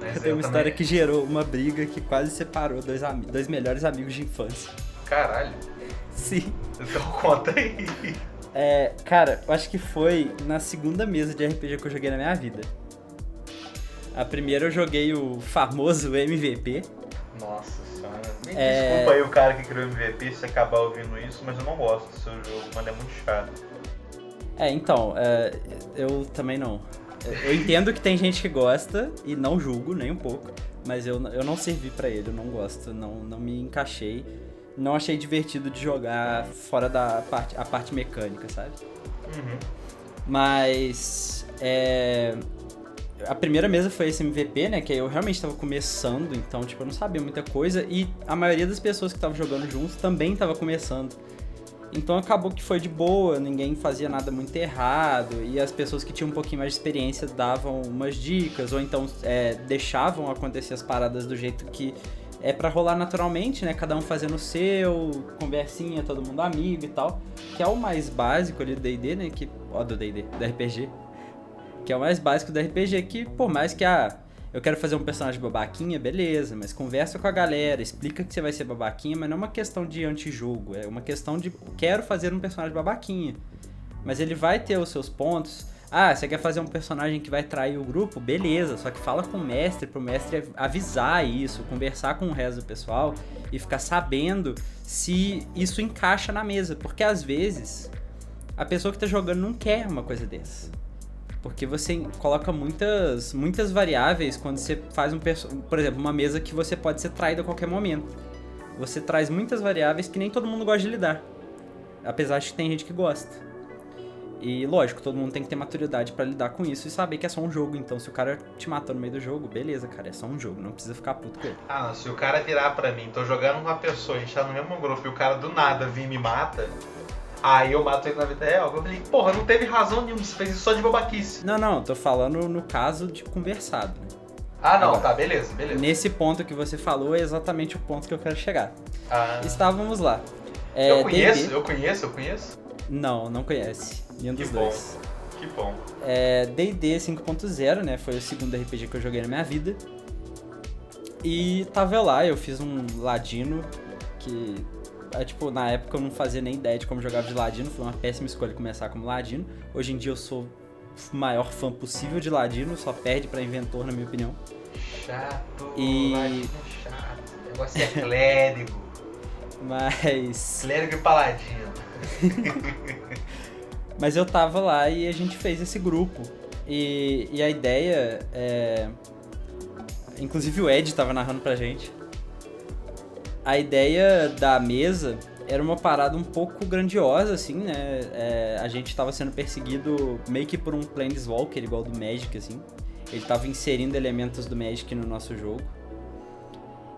Speaker 1: Mas
Speaker 2: tenho uma
Speaker 1: também-
Speaker 2: história que gerou uma briga que quase separou dois, ami- dois melhores amigos de infância.
Speaker 1: Caralho,
Speaker 2: Sim.
Speaker 1: então conta aí.
Speaker 2: É, cara, eu acho que foi na segunda mesa de RPG que eu joguei na minha vida. A primeira eu joguei o famoso MVP.
Speaker 1: Nossa senhora. Me
Speaker 2: É.
Speaker 1: desculpa aí o cara que criou o MVP se acabar ouvindo isso, mas eu não gosto do seu jogo, mano, é muito chato.
Speaker 2: É, então, é, eu também não. Eu entendo que tem gente que gosta e não julgo nem um pouco, mas eu, eu não servi pra ele, eu não gosto, não, não me encaixei. Não achei divertido de jogar fora da parte, a parte mecânica, sabe?
Speaker 1: Uhum.
Speaker 2: Mas é, a primeira mesa foi esse MVP, né? Que eu realmente tava começando, então tipo, eu não sabia muita coisa. E a maioria das pessoas que estavam jogando juntos também tava começando. Então acabou que foi de boa, ninguém fazia nada muito errado. E as pessoas que tinham um pouquinho mais de experiência davam umas dicas, ou então é, deixavam acontecer as paradas do jeito que é pra rolar naturalmente, né? Cada um fazendo o seu, conversinha, todo mundo amigo e tal. Que é o mais básico ali do D&D, né? Que, ó, do D&D, do RPG. Que é o mais básico do RPG, que por mais que, ah, eu quero fazer um personagem babaquinha, beleza, mas conversa com a galera, explica que você vai ser babaquinha, mas não é uma questão de antijogo, é uma questão de quero fazer um personagem babaquinha. Mas ele vai ter os seus pontos. Ah, você quer fazer um personagem que vai trair o grupo? Beleza, só que fala com o mestre, pro mestre avisar isso, conversar com o resto do pessoal e ficar sabendo se isso encaixa na mesa. Porque às vezes a pessoa que tá jogando não quer uma coisa dessa. Porque você coloca muitas, muitas variáveis quando você faz um por exemplo, uma mesa que você pode ser traído a qualquer momento. Você traz muitas variáveis que nem todo mundo gosta de lidar. Apesar de que tem gente que gosta. E lógico, todo mundo tem que ter maturidade pra lidar com isso e saber que é só um jogo. Então, se o cara te matou no meio do jogo, beleza, cara, é só um jogo, não precisa ficar puto com ele.
Speaker 1: Ah, se o cara virar pra mim, tô jogando uma pessoa, a gente tá no mesmo grupo e o cara do nada vir me mata, aí eu mato ele na vida real. Eu falei, porra, não teve razão nenhuma, você fez isso só de babaquice.
Speaker 2: Não, não, tô falando no caso de conversado. né?
Speaker 1: Ah, não,
Speaker 2: Agora,
Speaker 1: tá, beleza, beleza.
Speaker 2: Nesse ponto que você falou é exatamente o ponto que eu quero chegar.
Speaker 1: Ah,
Speaker 2: Estávamos lá. É,
Speaker 1: eu conheço,
Speaker 2: D&D
Speaker 1: eu conheço, eu conheço.
Speaker 2: Não, não conhece. Nenhum
Speaker 1: Que
Speaker 2: dos
Speaker 1: bom.
Speaker 2: dois.
Speaker 1: Que bom.
Speaker 2: É, D&D 5.0, né? Foi o segundo RPG que eu joguei na minha vida. E tava lá, eu fiz um ladino que... É, tipo, na época eu não fazia nem ideia de como jogava de ladino. Foi uma péssima escolha começar como ladino. Hoje em dia eu sou o maior fã possível de ladino. Só perde pra inventor, na minha opinião.
Speaker 1: Chato,
Speaker 2: E-
Speaker 1: ladino é chato. O negócio é clérigo.
Speaker 2: Mas...
Speaker 1: clérigo e paladino.
Speaker 2: Mas eu tava lá e a gente fez esse grupo. E, e a ideia é. Inclusive o Ed tava narrando pra gente. A ideia da mesa era uma parada um pouco grandiosa, assim, né? É, a gente tava sendo perseguido meio que por um Planeswalker, igual do Magic, assim. Ele tava inserindo elementos do Magic no nosso jogo.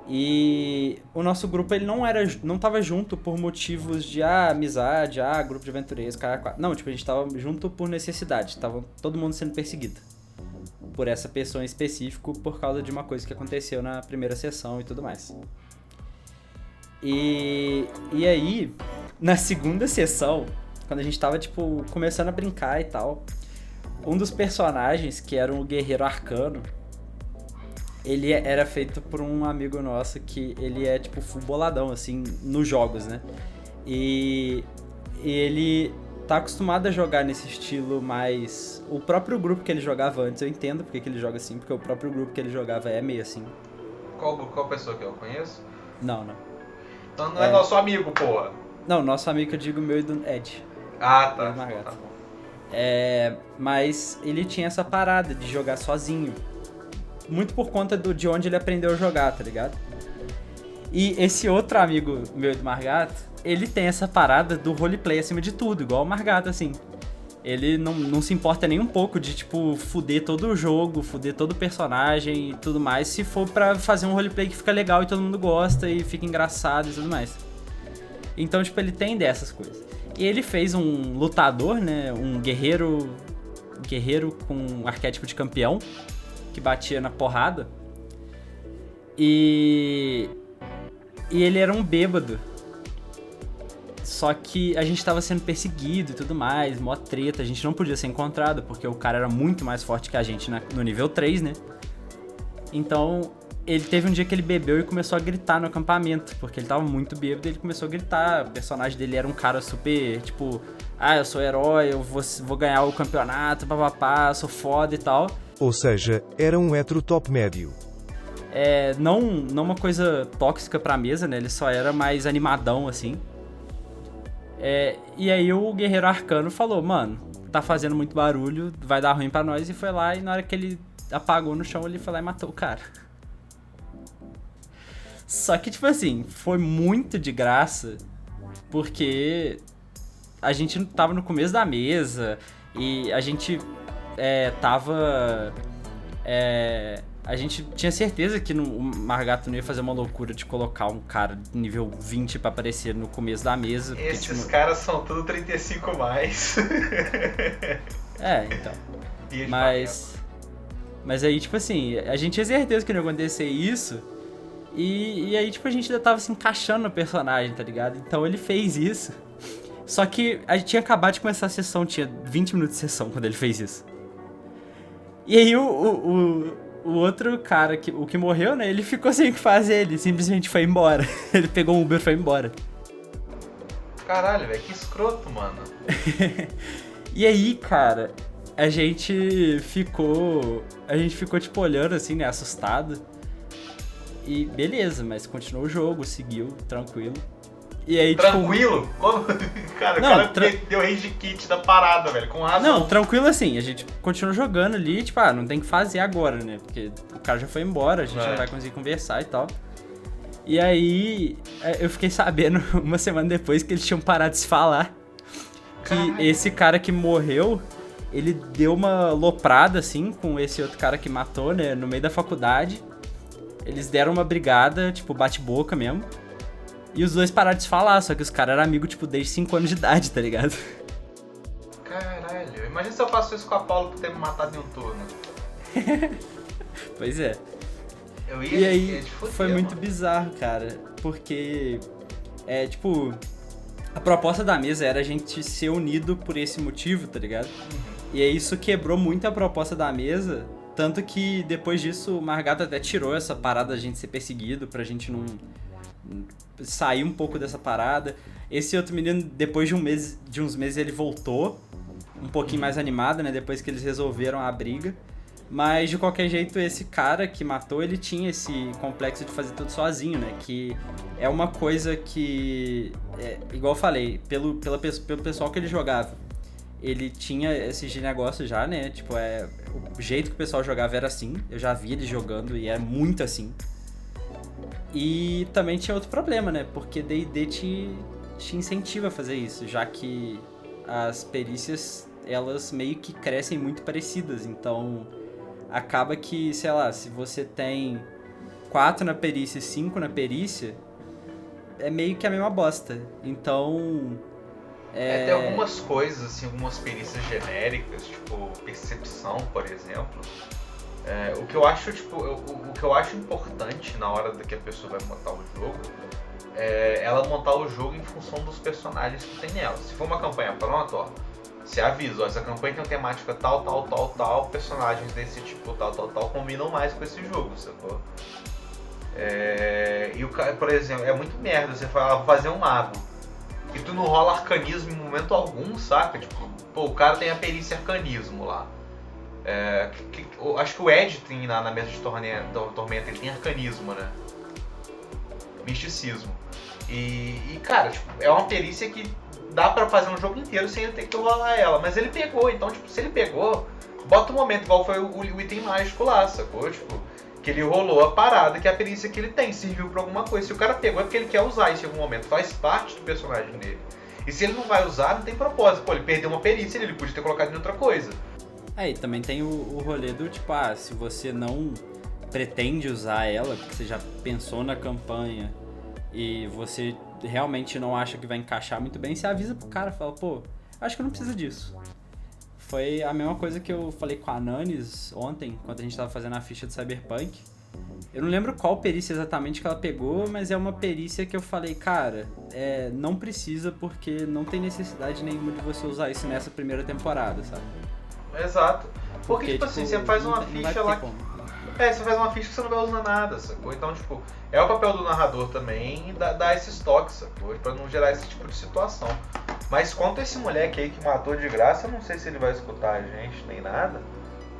Speaker 2: E o nosso grupo ele não era não tava junto por motivos de ah, amizade, ah, grupo de aventureiros, cara. Não, tipo, a gente tava junto por necessidade, tava todo mundo sendo perseguido por essa pessoa em específico por causa de uma coisa que aconteceu na primeira sessão e tudo mais. E e aí, na segunda sessão, quando a gente tava tipo começando a brincar e tal, um dos personagens, que era um guerreiro arcano, ele era feito por um amigo nosso que ele é tipo full boladão, assim, nos jogos, né? E, e ele tá acostumado a jogar nesse estilo mais. O próprio grupo que ele jogava antes, eu entendo porque que ele joga assim, porque o próprio grupo que ele jogava é meio assim.
Speaker 1: Qual, qual pessoa que eu conheço?
Speaker 2: Não, não.
Speaker 1: Então não é,
Speaker 2: É.
Speaker 1: nosso amigo, porra.
Speaker 2: Não, nosso amigo eu digo meu e do Ed.
Speaker 1: Ah, tá.
Speaker 2: Margato.
Speaker 1: tá bom.
Speaker 2: É, mas ele tinha essa parada de jogar sozinho. Muito por conta do, de onde ele aprendeu a jogar, tá ligado? E esse outro amigo meu e do Margato, ele tem essa parada do roleplay acima de tudo, igual o Margato, assim. Ele não, não se importa nem um pouco de, tipo, fuder todo o jogo, fuder todo o personagem e tudo mais, se for pra fazer um roleplay que fica legal e todo mundo gosta e fica engraçado e tudo mais. Então, tipo, ele tem dessas coisas. E ele fez um lutador, né? Um guerreiro. Guerreiro com um arquétipo de campeão. Que batia na porrada. E. E ele era um bêbado. Só que a gente tava sendo perseguido e tudo mais, mó treta, a gente não podia ser encontrado, porque o cara era muito mais forte que a gente na, no nível 3, né? Então, ele teve um dia que ele bebeu e começou a gritar no acampamento, porque ele tava muito bêbado e ele começou a gritar. O personagem dele era um cara super, tipo, ah, eu sou herói, eu vou, vou ganhar o campeonato, papapá, sou foda e tal.
Speaker 3: Ou seja, era um hétero top médio.
Speaker 2: É, não, não uma coisa tóxica pra mesa, né? Ele só era mais animadão, assim. É, e aí o guerreiro arcano falou, mano, tá fazendo muito barulho, vai dar ruim pra nós, e foi lá e na hora que ele apagou no chão, ele foi lá e matou o cara. Só que, tipo assim, foi muito de graça, porque a gente tava no começo da mesa e a gente é, tava. É, a gente tinha certeza que no, o Margato não ia fazer uma loucura de colocar um cara nível 20 pra aparecer no começo da mesa.
Speaker 1: Porque, Esses tipo... caras são tudo 35 mais.
Speaker 2: é, então. Mas. Mas aí, tipo assim, a gente tinha certeza que não ia acontecer isso. E, e aí, tipo, a gente ainda tava se encaixando no personagem, tá ligado? Então ele fez isso. Só que a gente tinha acabado de começar a sessão, tinha 20 minutos de sessão quando ele fez isso. E aí o, o, o, o outro cara, que, o que morreu, né, ele ficou sem o que fazer, ele simplesmente foi embora. ele pegou um Uber e foi embora.
Speaker 1: Caralho, velho, que escroto, mano.
Speaker 2: e aí, cara, a gente ficou. A gente ficou, tipo, olhando assim, né, assustado. E beleza, mas continuou o jogo, seguiu, tranquilo. E aí,
Speaker 1: tipo, tranquilo? Tipo... Como? Cara, não, o cara tra... deu range kit da parada, velho, com razão.
Speaker 2: Não, tranquilo assim, a gente continua jogando ali, tipo, ah, não tem que fazer agora, né? Porque o cara já foi embora, a gente é. não vai conseguir conversar e tal. E aí, é, eu fiquei sabendo uma semana depois que eles tinham parado de se falar. Que Caralho. esse cara que morreu, ele deu uma loprada, assim, com esse outro cara que matou, né, no meio da faculdade. Eles deram uma brigada, tipo, bate-boca mesmo. E os dois pararam de se falar, só que os caras eram amigos, tipo, desde 5 anos de idade, tá ligado?
Speaker 1: Caralho, imagina se eu faço isso com a Paulo por ter me matado em um turno.
Speaker 2: pois é.
Speaker 1: Eu ia,
Speaker 2: e aí,
Speaker 1: ia fuder,
Speaker 2: foi muito bizarro, cara, porque, é, tipo, a proposta da mesa era a gente ser unido por esse motivo, tá ligado? Uhum. E aí isso quebrou muito a proposta da mesa, tanto que depois disso o Margato até tirou essa parada da gente ser perseguido, pra gente não sair um pouco dessa parada. Esse outro menino, depois de um mês, de uns meses, ele voltou um pouquinho mais animado, né? Depois que eles resolveram a briga. Mas de qualquer jeito, esse cara que matou, ele tinha esse complexo de fazer tudo sozinho, né? Que é uma coisa que, é, igual eu falei, pelo, pela, pelo pessoal que ele jogava, ele tinha esse negócio já, né? Tipo, é, o jeito que o pessoal jogava era assim. Eu já vi ele jogando e é muito assim. E também tinha outro problema, né? Porque D&D te, te incentiva a fazer isso, já que as perícias, elas meio que crescem muito parecidas. Então, acaba que, sei lá, se você tem quatro na perícia e cinco na perícia, é meio que a mesma bosta. Então...
Speaker 1: É... é, tem algumas coisas, assim, algumas perícias genéricas, tipo percepção, por exemplo, é, o que eu acho, tipo, eu, o, que eu acho importante na hora que a pessoa vai montar o jogo é ela montar o jogo em função dos personagens que tem nela. Se for uma campanha pronta, ó, se avisa, ó, essa campanha tem uma temática tal, tal, tal, tal, personagens desse tipo, tal, tal, tal, combinam mais com esse jogo, sacou? É, e o por exemplo, é muito merda você falar, vou fazer um mago. E tu não rola arcanismo em momento algum, saca? Tipo, pô, o cara tem a perícia arcanismo lá. É, que, que, acho que o Ed tem na, na mesa de tormenta, tormenta, ele tem arcanismo, né? Misticismo. E, e, cara, tipo, é uma perícia que dá para fazer um jogo inteiro sem ele ter que rolar ela. Mas ele pegou, então, tipo, se ele pegou, bota um momento igual foi o, o, item mágico lá, sacou? Tipo, que ele rolou a parada, que é a perícia que ele tem, serviu pra alguma coisa. Se o cara pegou é porque ele quer usar isso em algum momento, faz parte do personagem dele. E se ele não vai usar, não tem propósito. Pô, ele perdeu uma perícia, ele podia ter colocado em outra coisa.
Speaker 2: É, e também tem o, o rolê do tipo, ah, se você não pretende usar ela, porque você já pensou na campanha e você realmente não acha que vai encaixar muito bem, você avisa pro cara, fala, pô, acho que não precisa disso. Foi a mesma coisa que eu falei com a Nanis ontem, quando a gente tava fazendo a ficha do Cyberpunk. Eu não lembro qual perícia exatamente que ela pegou, mas é uma perícia que eu falei, cara, é, não precisa porque não tem necessidade nenhuma de você usar isso nessa primeira temporada, sabe?
Speaker 1: Exato. Porque,
Speaker 2: Porque,
Speaker 1: tipo, assim,
Speaker 2: tipo,
Speaker 1: você faz uma ficha lá.
Speaker 2: como.
Speaker 1: É, você faz uma ficha que você não vai usar nada, sacou? Então, tipo, é o papel do narrador também dar, dar esses toques, sacou? Pra não gerar esse tipo de situação. Mas quanto a esse moleque aí que matou de graça, eu não sei se ele vai escutar a gente nem nada.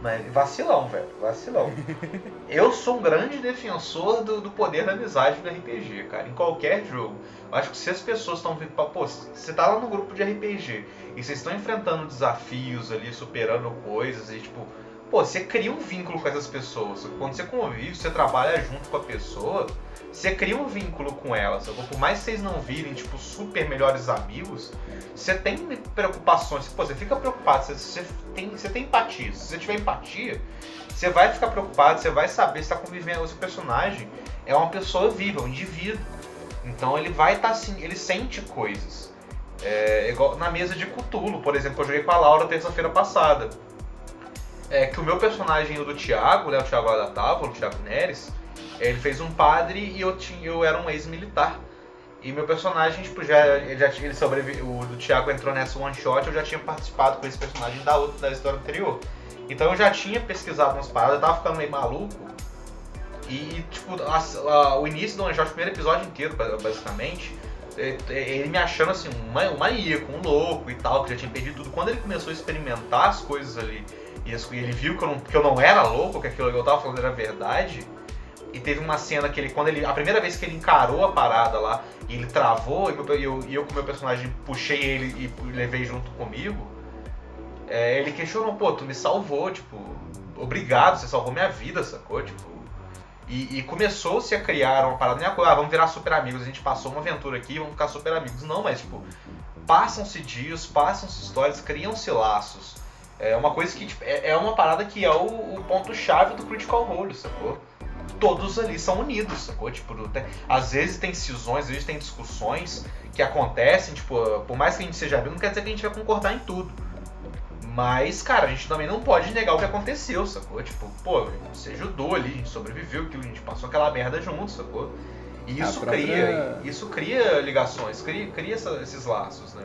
Speaker 1: Mas vacilão, velho, vacilão. Eu sou um grande defensor do, do poder da amizade do RPG, cara, em qualquer jogo. Eu acho que se as pessoas estão. Pô, você tá lá no grupo de RPG e vocês estão enfrentando desafios ali, superando coisas e tipo. Pô, você cria um vínculo com essas pessoas. Quando você convive, você trabalha junto com a pessoa, você cria um vínculo com ela. Por mais que vocês não virem, tipo, super melhores amigos, você tem preocupações. Pô, você fica preocupado, você, você tem, você tem empatia. Se você tiver empatia, você vai ficar preocupado, você vai saber se está convivendo. O seu personagem é uma pessoa viva, um indivíduo. Então ele vai estar assim, ele sente coisas. É, igual na mesa de Cthulhu, por exemplo, eu joguei com a Laura terça-feira passada. É que o meu personagem, o do Thiago, né, o Thiago da Távola, o Thiago Neres, ele fez um padre e eu, tinha, eu era um ex-militar. E meu personagem, tipo, já, ele já ele o do Thiago entrou nessa one shot, eu já tinha participado com esse personagem da outra da história anterior. Então eu já tinha pesquisado umas paradas, eu tava ficando meio maluco. E, tipo, a- a- o início do one shot, o primeiro episódio inteiro, ba- basicamente, é- é ele me achando assim, um maníaco, um louco e tal, que já tinha perdido tudo. Quando ele começou a experimentar as coisas ali, e ele viu que eu, não, que eu não era louco, que aquilo que eu tava falando era verdade, e teve uma cena que ele, quando ele. A primeira vez que ele encarou a parada lá e ele travou, e eu, e eu com meu personagem puxei ele e levei junto comigo, é, ele questionou, pô, tu me salvou, tipo, obrigado, você salvou minha vida, sacou? Tipo. E, e começou-se a criar uma parada, não é coisa, ah, vamos virar super amigos, a gente passou uma aventura aqui, vamos ficar super amigos. Não, mas tipo, passam-se dias, passam-se histórias, criam-se laços. É uma coisa que tipo, é, é uma parada que é o, o ponto-chave do Critical Role, sacou? Todos ali são unidos, sacou? Tipo, tem- às vezes tem cisões, às vezes tem discussões que acontecem, tipo, por mais que a gente seja amigo, não quer dizer que a gente vai concordar em tudo. Mas, cara, a gente também não pode negar o que aconteceu, sacou? Tipo, pô, você ajudou ali, a gente sobreviveu aquilo, a gente passou aquela merda junto, sacou? E isso
Speaker 2: própria-
Speaker 1: cria, isso cria ligações, cria, cria essa- esses laços, né?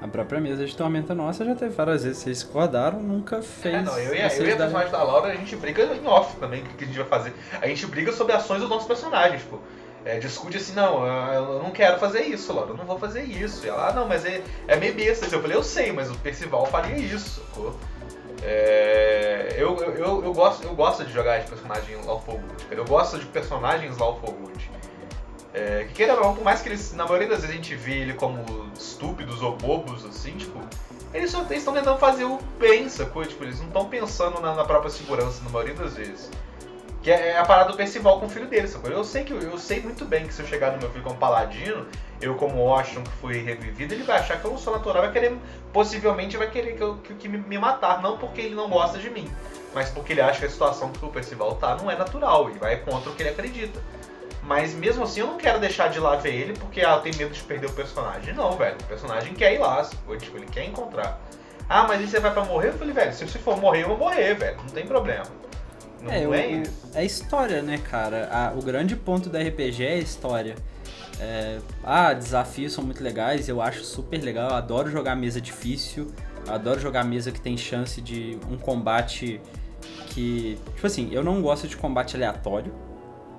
Speaker 2: A própria mesa de tormenta nossa já teve várias vezes, vocês discordaram, nunca fez.
Speaker 1: É, não, eu e, a- eu e a personagem da Laura, a gente briga em off também, o que, que a gente vai fazer. A gente briga sobre ações dos nossos personagens, tipo, é, discute assim, não, eu não quero fazer isso, Laura, eu não vou fazer isso. E ela, ah, não, mas é, é meio besta. Eu falei, eu sei, mas o Percival faria isso? É, eu, eu, eu, gosto, eu gosto de jogar de personagem Lawful Good. Eu gosto de personagens Lawful Good. É, que queira ou por mais que eles, na maioria das vezes a gente vê ele como estúpidos ou bobos, assim, tipo, eles só estão tentando fazer o bem, sacou? Tipo, eles não estão pensando na, na própria segurança na maioria das vezes. Que é a parada do Percival com o filho dele, sacou? Eu sei que eu, sei muito bem que se eu chegar no meu filho como paladino, eu como Washington que fui revivido, ele vai achar que eu não sou natural, vai querer, possivelmente vai querer que, eu, que, que me, me matar, não porque ele não gosta de mim, mas porque ele acha que a situação que o Percival tá não é natural e vai contra o que ele acredita. Mas mesmo assim eu não quero deixar de lá ver ele porque ah, eu tenho medo de perder o personagem. Não, velho. O personagem quer ir lá, tipo, ele quer encontrar. Ah, mas aí você vai pra morrer? Eu falei, velho, se você for morrer, eu vou morrer, velho. Não tem problema. Não
Speaker 2: É,
Speaker 1: é,
Speaker 2: o-
Speaker 1: isso.
Speaker 2: é história, né, cara? A- o grande ponto da RPG é a história. É, ah, desafios são muito legais, eu acho super legal, eu adoro jogar mesa difícil, adoro jogar mesa que tem chance de um combate que. Tipo assim, eu não gosto de combate aleatório,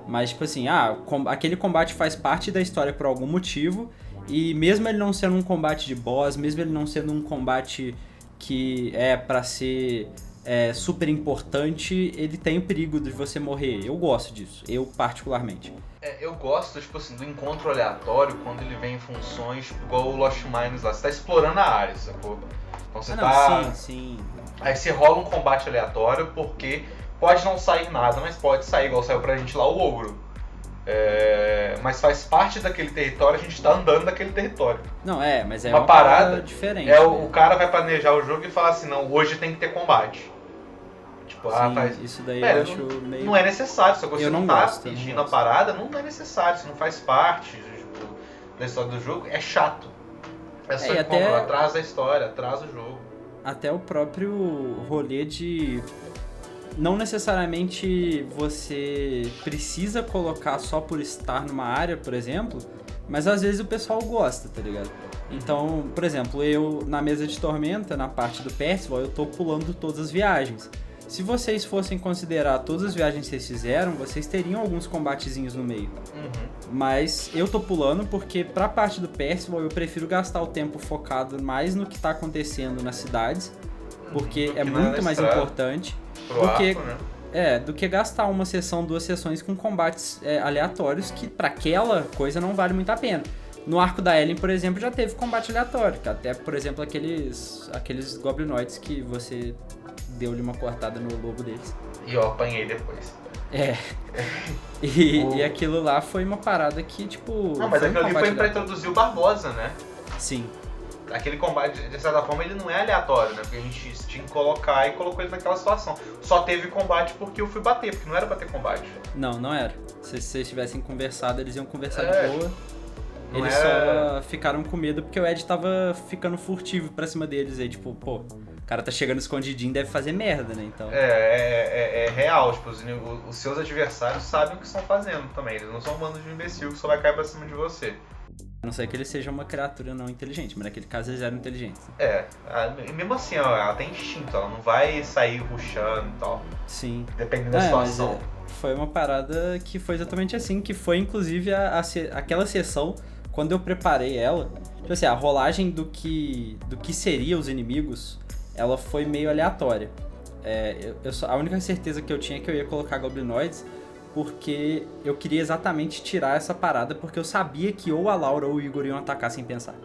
Speaker 2: mas tipo assim, ah, com- aquele combate faz parte da história por algum motivo, e mesmo ele não sendo um combate de boss, mesmo ele não sendo um combate que é pra ser é, super importante, ele tem o perigo de você morrer. Eu gosto disso, eu particularmente.
Speaker 1: É, eu gosto, tipo assim, do encontro aleatório quando ele vem em funções, tipo, igual o Lost Mines lá. Você tá explorando a área, sacou? Então você
Speaker 2: ah,
Speaker 1: tá.
Speaker 2: não, sim, sim.
Speaker 1: Aí você rola um combate aleatório porque pode não sair nada, mas pode sair, igual saiu pra gente lá o ogro. É, mas faz parte daquele território, a gente tá andando naquele território.
Speaker 2: Não, é, mas é
Speaker 1: Uma
Speaker 2: uma,
Speaker 1: parada
Speaker 2: diferente.
Speaker 1: É,
Speaker 2: né?
Speaker 1: o, o cara vai planejar o jogo e fala assim, não, hoje tem que ter combate. Tipo, ah,
Speaker 2: Sim,
Speaker 1: faz.
Speaker 2: isso daí eu acho meio.
Speaker 1: Não é necessário, se você
Speaker 2: Eu
Speaker 1: não,
Speaker 2: não
Speaker 1: tá
Speaker 2: gosto, eu não
Speaker 1: pedindo a parada, não é necessário, isso não faz parte tipo, da história do jogo, é chato. É só
Speaker 2: É, e
Speaker 1: é,
Speaker 2: até-
Speaker 1: atrasa a história, atrasa o jogo.
Speaker 2: Até o próprio rolê de. Não necessariamente você precisa colocar só por estar numa área, por exemplo, mas às vezes o pessoal gosta, tá ligado? Então, por exemplo, eu na mesa de tormenta, na parte do Percival, eu tô pulando todas as viagens. Se vocês fossem considerar todas as viagens que vocês fizeram, vocês teriam alguns combatezinhos no meio.
Speaker 1: Uhum.
Speaker 2: Mas eu tô pulando porque pra parte do Percival eu prefiro gastar o tempo focado mais no que tá acontecendo nas cidades, porque
Speaker 1: Do
Speaker 2: é muito mais
Speaker 1: estrada,
Speaker 2: importante.
Speaker 1: Pro
Speaker 2: do que-
Speaker 1: arco, né?
Speaker 2: É, do que gastar uma sessão, duas sessões com combates é, aleatórios que pra aquela coisa não vale muito a pena. No arco da Ellen, por exemplo, já teve combate aleatório, que até, por exemplo, aqueles aqueles goblinoides que você deu-lhe uma cortada no lobo deles.
Speaker 1: E eu apanhei depois.
Speaker 2: É. E,
Speaker 1: O-
Speaker 2: e aquilo lá foi uma parada que, tipo.
Speaker 1: Não, mas
Speaker 2: um
Speaker 1: aquilo ali foi pra
Speaker 2: aleatório.
Speaker 1: introduzir o Barbosa, né?
Speaker 2: Sim.
Speaker 1: Aquele combate, de certa forma, ele não é aleatório, né? Porque a gente tinha que colocar e colocou ele naquela situação. Só teve combate porque eu fui bater, porque não era pra ter combate.
Speaker 2: Não, não era. Se vocês tivessem conversado, eles iam conversar
Speaker 1: É,
Speaker 2: de boa.
Speaker 1: não
Speaker 2: Eles
Speaker 1: era-
Speaker 2: só ficaram com medo porque o Ed tava ficando furtivo pra cima deles. Aí, tipo, pô, o cara tá chegando escondidinho, deve fazer merda, né? Então.
Speaker 1: É, é, é- é real, tipo, os, os- seus adversários sabem o que estão fazendo também. Eles não são um bando de imbecil que só vai cair pra cima de você.
Speaker 2: A não ser que ele seja uma criatura não inteligente, mas naquele caso eles eram inteligentes.
Speaker 1: É, e mesmo assim, ó, ela tem instinto, ela não vai sair ruxando e tal.
Speaker 2: Sim.
Speaker 1: Dependendo da
Speaker 2: É,
Speaker 1: situação.
Speaker 2: é, foi uma parada que foi exatamente assim, que foi inclusive a, a aquela sessão, quando eu preparei ela, tipo assim, a rolagem do que, do que seria os inimigos, ela foi meio aleatória. É, eu, eu só- a única certeza que eu tinha é que eu ia colocar goblinoids, porque eu queria exatamente tirar essa parada, porque eu sabia que ou a Laura ou o Igor iam atacar sem pensar.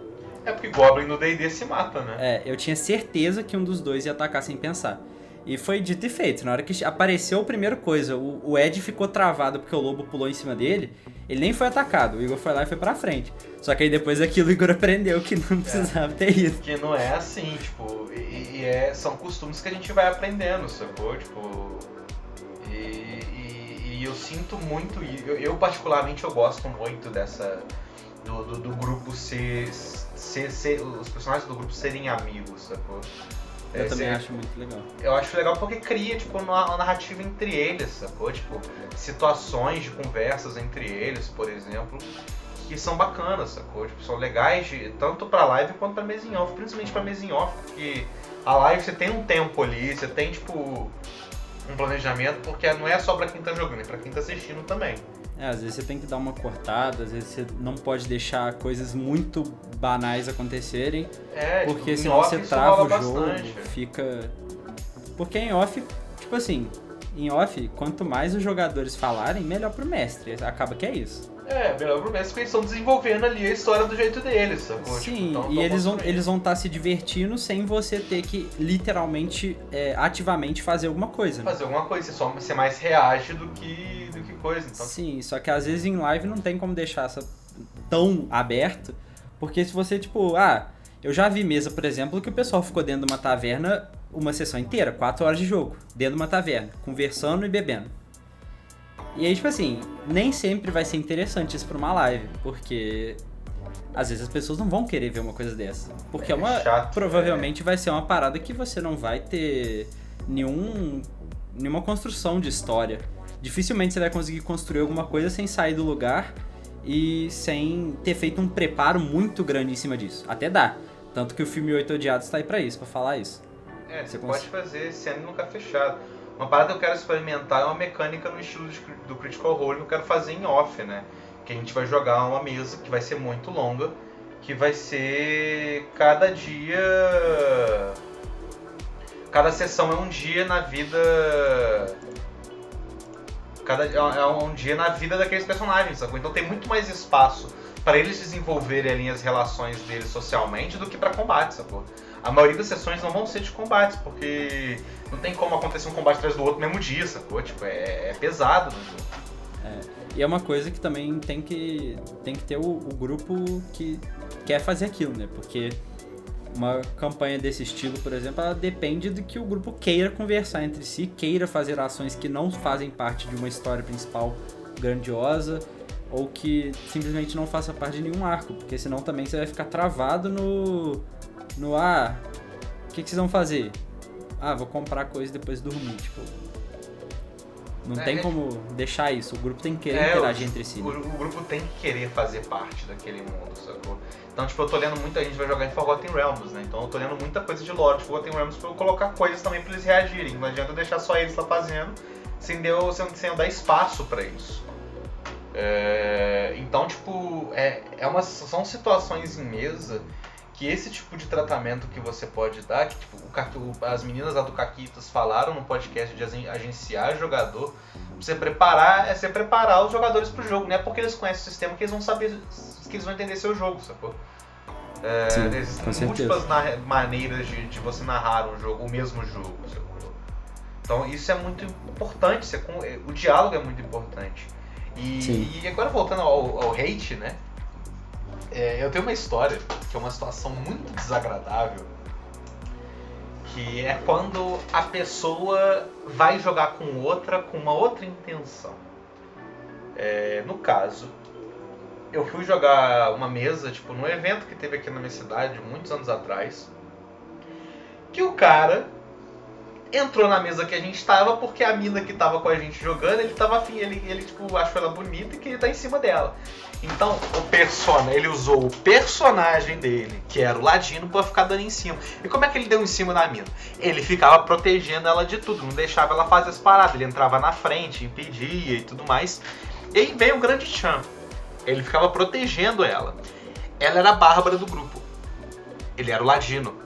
Speaker 1: É porque Goblin no D&D se mata, né?
Speaker 2: É, eu tinha certeza que um dos dois ia atacar sem pensar. E foi dito e feito. Na hora que apareceu a primeira coisa, o, o Ed ficou travado porque o lobo pulou em cima dele. Ele nem foi atacado. O Igor foi lá e foi pra frente. Só que aí depois daquilo o Igor aprendeu que não precisava ter ido.
Speaker 1: Que não é assim, tipo, e, e é, são costumes que a gente vai aprendendo, sacou? Tipo. E, e- eu sinto muito, eu, eu particularmente eu gosto muito dessa. Do, do, do grupo ser, ser, ser- Os personagens do grupo serem amigos, sacou?
Speaker 2: Eu
Speaker 1: É,
Speaker 2: também
Speaker 1: ser-
Speaker 2: acho muito legal.
Speaker 1: eu acho legal porque cria, tipo, uma, uma narrativa entre eles, sacou? Tipo, situações de conversas entre eles, por exemplo, que são bacanas, sacou? Tipo, são legais de, tanto pra live quanto pra mesa off, principalmente pra mesa off, porque a live você tem um tempo ali, você tem, tipo, um planejamento, porque não é só pra quem tá jogando, é pra quem tá assistindo também.
Speaker 2: É, às vezes você tem que dar uma cortada, às vezes você não pode deixar coisas muito banais acontecerem.
Speaker 1: É,
Speaker 2: Porque
Speaker 1: tipo,
Speaker 2: senão você trava o jogo,
Speaker 1: bastante.
Speaker 2: fica. Porque em off, tipo assim, em off, quanto mais os jogadores falarem, melhor pro mestre. Acaba que é isso.
Speaker 1: É, melhor pro mestre porque eles estão desenvolvendo ali a história do jeito deles, sacou?
Speaker 2: Sim,
Speaker 1: Tipo, tão-
Speaker 2: e
Speaker 1: tão
Speaker 2: eles vão eles vão estar se divertindo sem você ter que literalmente, é, ativamente fazer alguma coisa. né?
Speaker 1: fazer alguma coisa, você só você mais reage do que, do que coisa. Então,
Speaker 2: Sim, só que às vezes em live não tem como deixar essa tão aberto, porque se você, tipo, ah, eu já vi mesa, por exemplo, que o pessoal ficou dentro de uma taverna uma sessão inteira, quatro horas de jogo, dentro de uma taverna, conversando e bebendo. E aí, tipo assim, nem sempre vai ser interessante isso pra uma live, porque às vezes as pessoas não vão querer ver uma coisa dessa. Porque é,
Speaker 1: É
Speaker 2: uma.
Speaker 1: chato,
Speaker 2: provavelmente vai ser uma parada que você não vai ter nenhum, nenhuma construção de história. Dificilmente você vai conseguir construir alguma coisa sem sair do lugar e sem ter feito um preparo muito grande em cima disso. Até dá. Tanto que o filme Oito Odiados tá aí pra isso, pra falar isso.
Speaker 1: É, você
Speaker 2: Você
Speaker 1: pode
Speaker 2: cons-
Speaker 1: fazer cena nunca fechado. Uma parada que eu quero experimentar é uma mecânica no estilo do Critical Role que eu quero fazer em off, né? Que a gente vai jogar uma mesa que vai ser muito longa, que vai ser cada dia. Cada sessão é um dia na vida. Cada é um dia na vida daqueles personagens, sacou? Então tem muito mais espaço para eles desenvolverem ali as relações deles socialmente do que para combate, sacou? A maioria das sessões não vão ser de combates, porque não tem como acontecer um combate atrás do outro no mesmo dia, sacou? Tipo, é, é pesado no jogo.
Speaker 2: E é uma coisa que também tem que, tem que ter o, o grupo que quer fazer aquilo, né? Porque Uma campanha desse estilo, por exemplo, ela depende de que o grupo queira conversar entre si, queira fazer ações que não fazem parte de uma história principal grandiosa, ou que simplesmente não faça parte de nenhum arco, porque senão também você vai ficar travado no. No ah, o que, que vocês vão fazer? Ah, vou comprar coisa e depois dormir, tipo. Não
Speaker 1: É,
Speaker 2: tem
Speaker 1: é-
Speaker 2: como deixar isso. O grupo tem que querer
Speaker 1: É,
Speaker 2: interagir
Speaker 1: o-
Speaker 2: entre si.
Speaker 1: O,
Speaker 2: né?
Speaker 1: o grupo tem que querer fazer parte daquele mundo, sacou? Então, tipo, eu tô lendo muita gente vai jogar em Forgotten Realms, né? Então eu tô lendo muita coisa de lore de Forgotten Realms pra eu colocar coisas também pra eles reagirem. Não adianta deixar só eles lá fazendo sem, deu, sem, sem eu dar espaço pra isso. É, então, tipo, é, é uma, são situações em mesa que esse tipo de tratamento que você pode dar, que tipo, o as meninas lá do Caquitas falaram no podcast de agen- agenciar jogador, você preparar, é você preparar os jogadores pro jogo, não é porque eles conhecem o sistema que eles vão saber, que eles vão entender seu jogo, sacou? É,
Speaker 2: Sim,
Speaker 1: existem múltiplas maneiras de, de você narrar um jogo, o mesmo jogo, sacou? Então isso é muito importante, você o diálogo é muito importante. E, e agora voltando ao, ao hate, né? É, eu tenho uma história que é uma situação muito desagradável, que é quando a pessoa vai jogar com outra com uma outra intenção. É, no caso, eu fui jogar uma mesa, tipo, num evento que teve aqui na minha cidade, muitos anos atrás, que o cara entrou na mesa que a gente tava porque a mina que tava com a gente jogando, ele tava afim, ele, ele tipo, achou ela bonita e queria estar em cima dela. Então, o persona, ele usou o personagem dele, que era o Ladino, pra ficar dando em cima. E como é que ele deu em cima da mina? Ele ficava protegendo ela de tudo, não deixava ela fazer as paradas. Ele entrava na frente, impedia e tudo mais. E aí veio o grande Chan. Ele ficava protegendo ela. Ela era a Bárbara do grupo. Ele era o Ladino.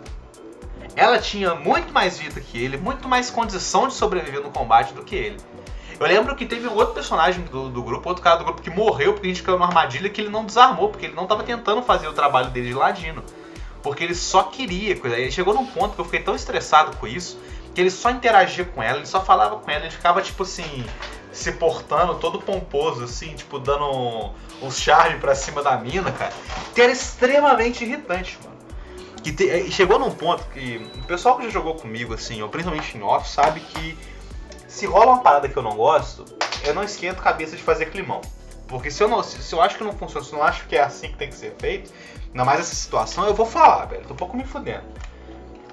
Speaker 1: Ela tinha muito mais vida que ele, muito mais condição de sobreviver no combate do que ele. Eu lembro que teve um outro personagem do, do grupo, outro cara do grupo que morreu porque a gente caiu numa armadilha que ele não desarmou, porque ele não estava tentando fazer o trabalho dele de ladino. Porque ele só queria coisa. Ele chegou num ponto que eu fiquei tão estressado com isso, que ele só interagia com ela, ele só falava com ela, ele ficava tipo assim, se portando todo pomposo, assim, tipo, dando um, um charme pra cima da mina, cara. Que era extremamente irritante, mano. Que te- e chegou num ponto que o pessoal que já jogou comigo, assim, ou principalmente em off, sabe que se rola uma parada que eu não gosto, eu não esquento cabeça de fazer climão. Porque se eu, não, se, se eu acho que não funciona, se eu não acho que é assim que tem que ser feito, ainda mais essa situação, eu vou falar, velho. Tô um pouco me fudendo.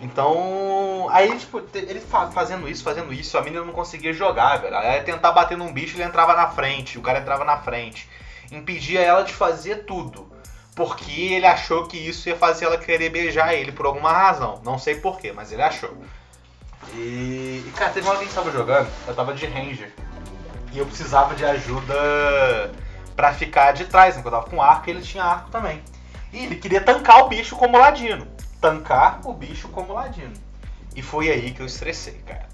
Speaker 1: Então, aí, tipo, ele fa- fazendo isso, fazendo isso, a menina não conseguia jogar, velho. Aí ia tentar bater num bicho, ele entrava na frente, o cara entrava na frente. Impedia ela de fazer tudo. Porque ele achou que isso ia fazer ela querer beijar ele por alguma razão. Não sei porquê, mas ele achou. E, e, cara, teve uma hora que a gente tava jogando, eu tava de ranger. E eu precisava de ajuda pra ficar de trás, né? Eu tava com arco e ele tinha arco também. E ele queria tancar o bicho como ladino. Tancar o bicho como ladino. E foi aí que eu estressei, cara.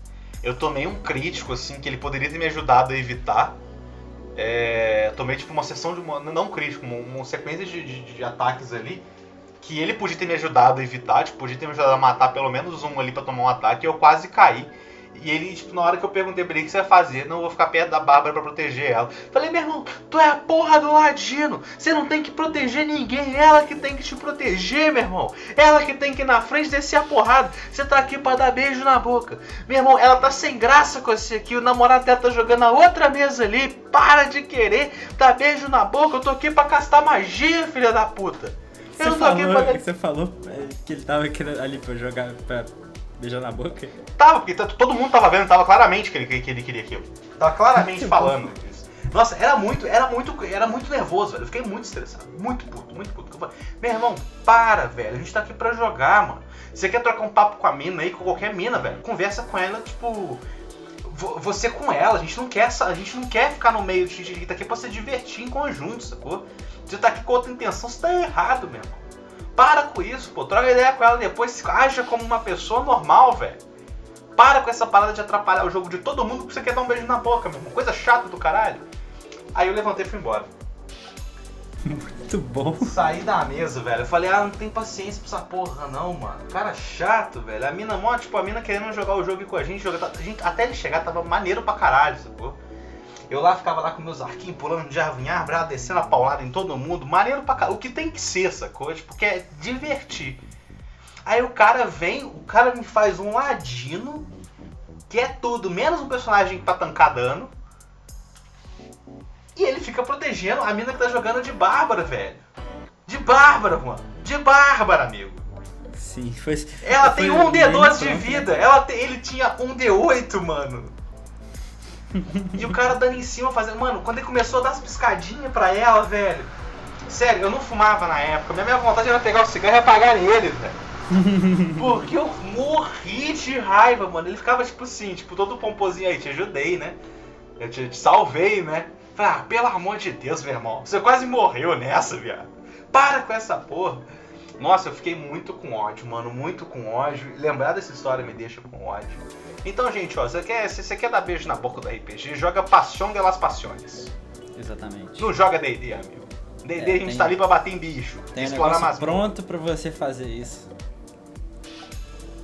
Speaker 1: Eu tomei um crítico, assim, que ele poderia ter me ajudado a evitar. É, tomei, tipo, uma sessão de uma. Não crítico, uma, uma sequência de, de- de ataques ali. Que ele podia ter me ajudado a evitar, tipo, podia ter me ajudado a matar pelo menos um ali pra tomar um ataque. E eu quase caí. E ele, tipo, na hora que eu perguntei pra ele o que você vai fazer, não vou ficar perto da Bárbara pra proteger ela. Falei, meu irmão, tu é a porra do ladino. Você não tem que proteger ninguém. Ela que tem que te proteger, meu irmão. Ela que tem que ir na frente descer a porrada. Você tá aqui pra dar beijo na boca. Meu irmão, ela tá sem graça com você aqui. O namorado dela tá jogando na outra mesa ali. Para de querer dar beijo na boca. Eu tô aqui pra castar magia, filha da puta.
Speaker 2: Você
Speaker 1: Eu não tô aqui
Speaker 2: falou,
Speaker 1: pra.
Speaker 2: você falou é, que ele tava querendo ali pra jogar, pra beijar na boca?
Speaker 1: Tava, porque todo mundo tava vendo, tava claramente que ele, que ele queria aquilo. Tava claramente falando disso. Nossa, era muito, era muito, era muito nervoso, velho. Eu fiquei muito estressado. Muito puto, muito puto. Falei, meu irmão, para, velho. A gente tá aqui pra jogar, mano. Você quer trocar um papo com a mina aí, com qualquer mina, velho? Conversa com ela, tipo. vo- Você com ela, a gente não quer, a gente não quer ficar no meio, a gente tá aqui pra se divertir em conjunto, sacou? Você tá aqui com outra intenção, você tá errado, meu irmão. Para com isso, pô. Troca ideia com ela depois, aja como uma pessoa normal, velho. Para com essa parada de atrapalhar o jogo de todo mundo porque você quer dar um beijo na boca, meu irmão. Coisa chata do caralho. Aí eu levantei e fui embora.
Speaker 2: Muito bom.
Speaker 1: Saí da mesa, velho. Eu falei, ah, não tem paciência pra essa porra, não, mano. Cara chato, velho. A mina, mó, tipo, a mina querendo jogar o jogo com a gente, jogar, a gente. Até ele chegar, tava maneiro pra caralho, sacou? Eu lá ficava lá com meus arquinhos pulando de árvore em árvore, descendo a paulada em todo mundo. Maneiro pra caralho. O que tem que ser, sacou? Tipo, que é divertir. Aí o cara vem, o cara me faz um ladino, que é tudo, menos um personagem que tá tancar dano. E ele fica protegendo a mina que tá jogando de Bárbara, velho. De Bárbara, mano. De Bárbara, amigo.
Speaker 2: Sim, foi.
Speaker 1: Ela
Speaker 2: foi
Speaker 1: tem um
Speaker 2: bem
Speaker 1: D12 de
Speaker 2: né?
Speaker 1: vida. Ela tem- ele tinha um D8, mano. E o cara dando em cima, fazendo. Mano, quando ele começou a dar as piscadinhas pra ela, velho. Sério, eu não fumava na época. Minha, minha vontade era pegar o cigarro e apagar nele, velho. Porque eu morri de raiva, mano. Ele ficava tipo assim, tipo, todo pomposinho aí, te ajudei, né? Eu te, te salvei, né? Falei, ah, pelo amor de Deus, meu irmão. Você quase morreu nessa, viado. Para com essa porra. Nossa, eu fiquei muito com ódio, mano. Muito com ódio. Lembrar dessa história me deixa com ódio. Então, gente, ó, você quer, se você quer dar beijo na boca do RPG, joga Passion de las Passiones.
Speaker 2: Exatamente.
Speaker 1: Não joga D&D, amigo. D&D
Speaker 2: É,
Speaker 1: a gente
Speaker 2: tem-
Speaker 1: tá ali pra bater em bicho.
Speaker 2: Tem um
Speaker 1: explorar mais
Speaker 2: pronto pra você fazer isso.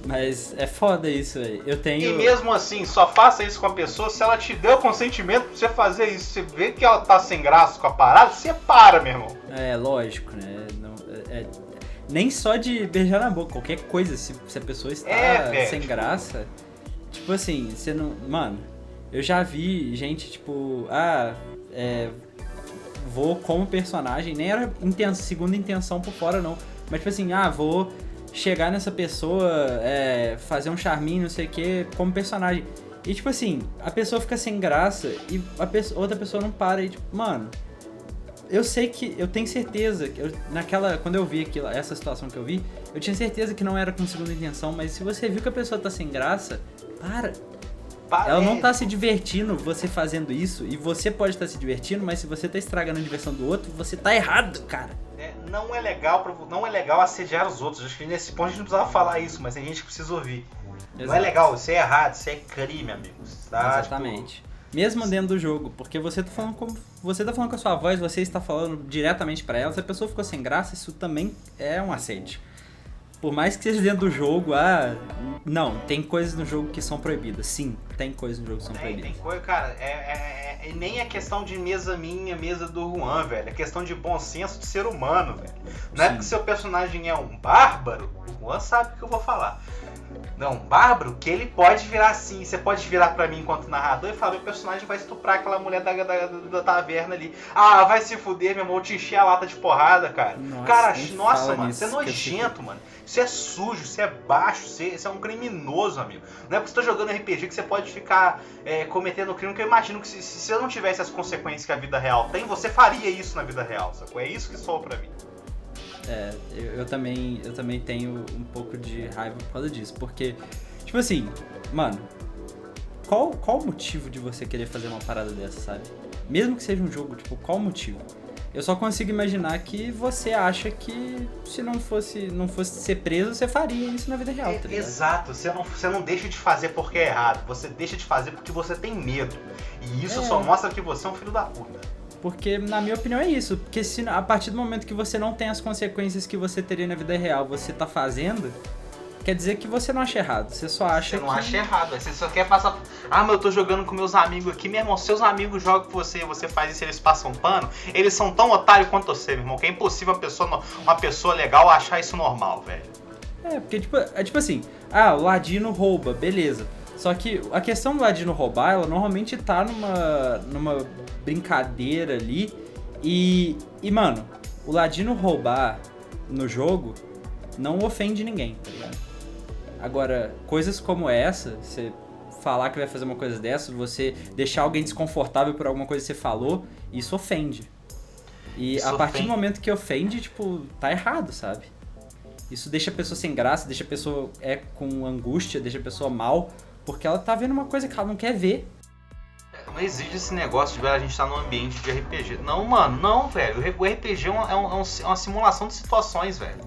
Speaker 2: Mas é foda isso, velho. Eu tenho.
Speaker 1: E mesmo assim, só faça isso com a pessoa se ela te deu consentimento pra você fazer isso. Você vê que ela tá sem graça com a parada, você para, meu irmão.
Speaker 2: É, lógico, né? Não, é- é- nem só de beijar na boca, qualquer coisa, se, se a pessoa está
Speaker 1: É,
Speaker 2: sem graça. Tipo assim, você não. Mano, eu já vi gente, tipo, ah, é. Vou como personagem, nem era inten segunda intenção por fora, não. Mas tipo assim, ah, vou chegar nessa pessoa, é, fazer um charminho, não sei o que, como personagem. E tipo assim, a pessoa fica sem graça e a pessoa- outra pessoa não para e tipo, mano, eu sei que eu tenho certeza que eu- naquela quando eu vi aquilo, essa situação que eu vi, eu tinha certeza que não era com segunda intenção, mas se você viu que a pessoa tá sem graça, para.
Speaker 1: Para
Speaker 2: Ela não tá se divertindo você fazendo isso e você pode estar se divertindo, mas se você tá estragando a diversão do outro, você tá errado, cara.
Speaker 1: É, não é legal não é legal assediar os outros. Acho que nesse ponto a gente não precisava falar isso, mas tem gente que precisa ouvir. Não é
Speaker 2: Exato.
Speaker 1: legal, isso é errado, isso é crime, amigos. Tá?
Speaker 2: Exatamente. Mesmo dentro do jogo, porque você tá falando com você tá falando com a sua voz, você está falando diretamente pra ela. Se a pessoa ficou sem graça, isso também é um assédio. Por mais que seja dentro do jogo, ah, não, tem coisas no jogo que são proibidas. Sim, tem coisas no jogo que são
Speaker 1: Tem, tem
Speaker 2: proibidas.
Speaker 1: coisa, cara, é, é- é- nem é questão de mesa minha, mesa do Juan, velho. É questão de bom senso de ser humano, velho. Não é
Speaker 2: Sim.
Speaker 1: porque seu personagem é um bárbaro, o Juan sabe o que eu vou falar. Não, bárbaro, que ele pode virar assim. Você pode virar pra mim enquanto narrador e falar: meu personagem vai estuprar aquela mulher da, da, da taverna ali. Ah, vai se fuder, meu irmão, eu te encher a lata de porrada, cara.
Speaker 2: Nossa,
Speaker 1: cara, nossa, mano, você é
Speaker 2: eu
Speaker 1: nojento, mano. Isso é sujo, isso é baixo, isso é, isso um criminoso, amigo. Não é porque você tá jogando RPG que você pode ficar é, cometendo crime, que eu imagino que se, se você não tivesse as consequências que a vida real tem, você faria isso na vida real, sacou? É isso que soa pra mim.
Speaker 2: É, eu, eu também, eu também tenho um pouco de raiva por causa disso, porque, tipo assim, mano, qual, qual o motivo de você querer fazer uma parada dessa, sabe? Mesmo que seja um jogo, tipo, qual o motivo? Eu só consigo imaginar que você acha que se não fosse, não fosse ser preso, você faria isso na vida real, tá ligado?
Speaker 1: Exato, você não, você não deixa de fazer porque é errado, você deixa de fazer porque você tem medo. E isso
Speaker 2: É.
Speaker 1: só mostra que você é um filho da puta.
Speaker 2: Porque, na minha opinião, é isso. Porque se a partir do momento que você não tem as consequências que você teria na vida real, você tá fazendo, quer dizer que você não acha errado. Você só acha
Speaker 1: Você não
Speaker 2: que...
Speaker 1: acha errado, aí você só quer passar. Ah, mas eu tô jogando com meus amigos aqui, meu irmão. Seus amigos jogam com você, você faz isso, eles passam pano. Eles são tão otários quanto você, meu irmão, que é impossível uma pessoa, uma pessoa legal achar isso normal, velho.
Speaker 2: É, porque tipo, é tipo assim, ah, o Ladino rouba, beleza. Só que a questão do Ladino roubar, ela normalmente tá numa, numa brincadeira ali. E, e, mano, o Ladino roubar no jogo não ofende ninguém, tá ligado? Agora, coisas como essa, você falar que vai fazer uma coisa dessa, você deixar alguém desconfortável por alguma coisa que você falou, isso ofende. E
Speaker 1: Isso
Speaker 2: a partir
Speaker 1: ofende.
Speaker 2: do momento que ofende, tipo, tá errado, sabe? Isso deixa a pessoa sem graça, deixa a pessoa é com angústia, deixa a pessoa mal, porque ela tá vendo uma coisa que ela não quer ver.
Speaker 1: Não existe esse negócio de velho, a gente tá num ambiente de RPG. Não, mano, não, velho. O RPG é uma, é um- é um- é uma simulação de situações, velho.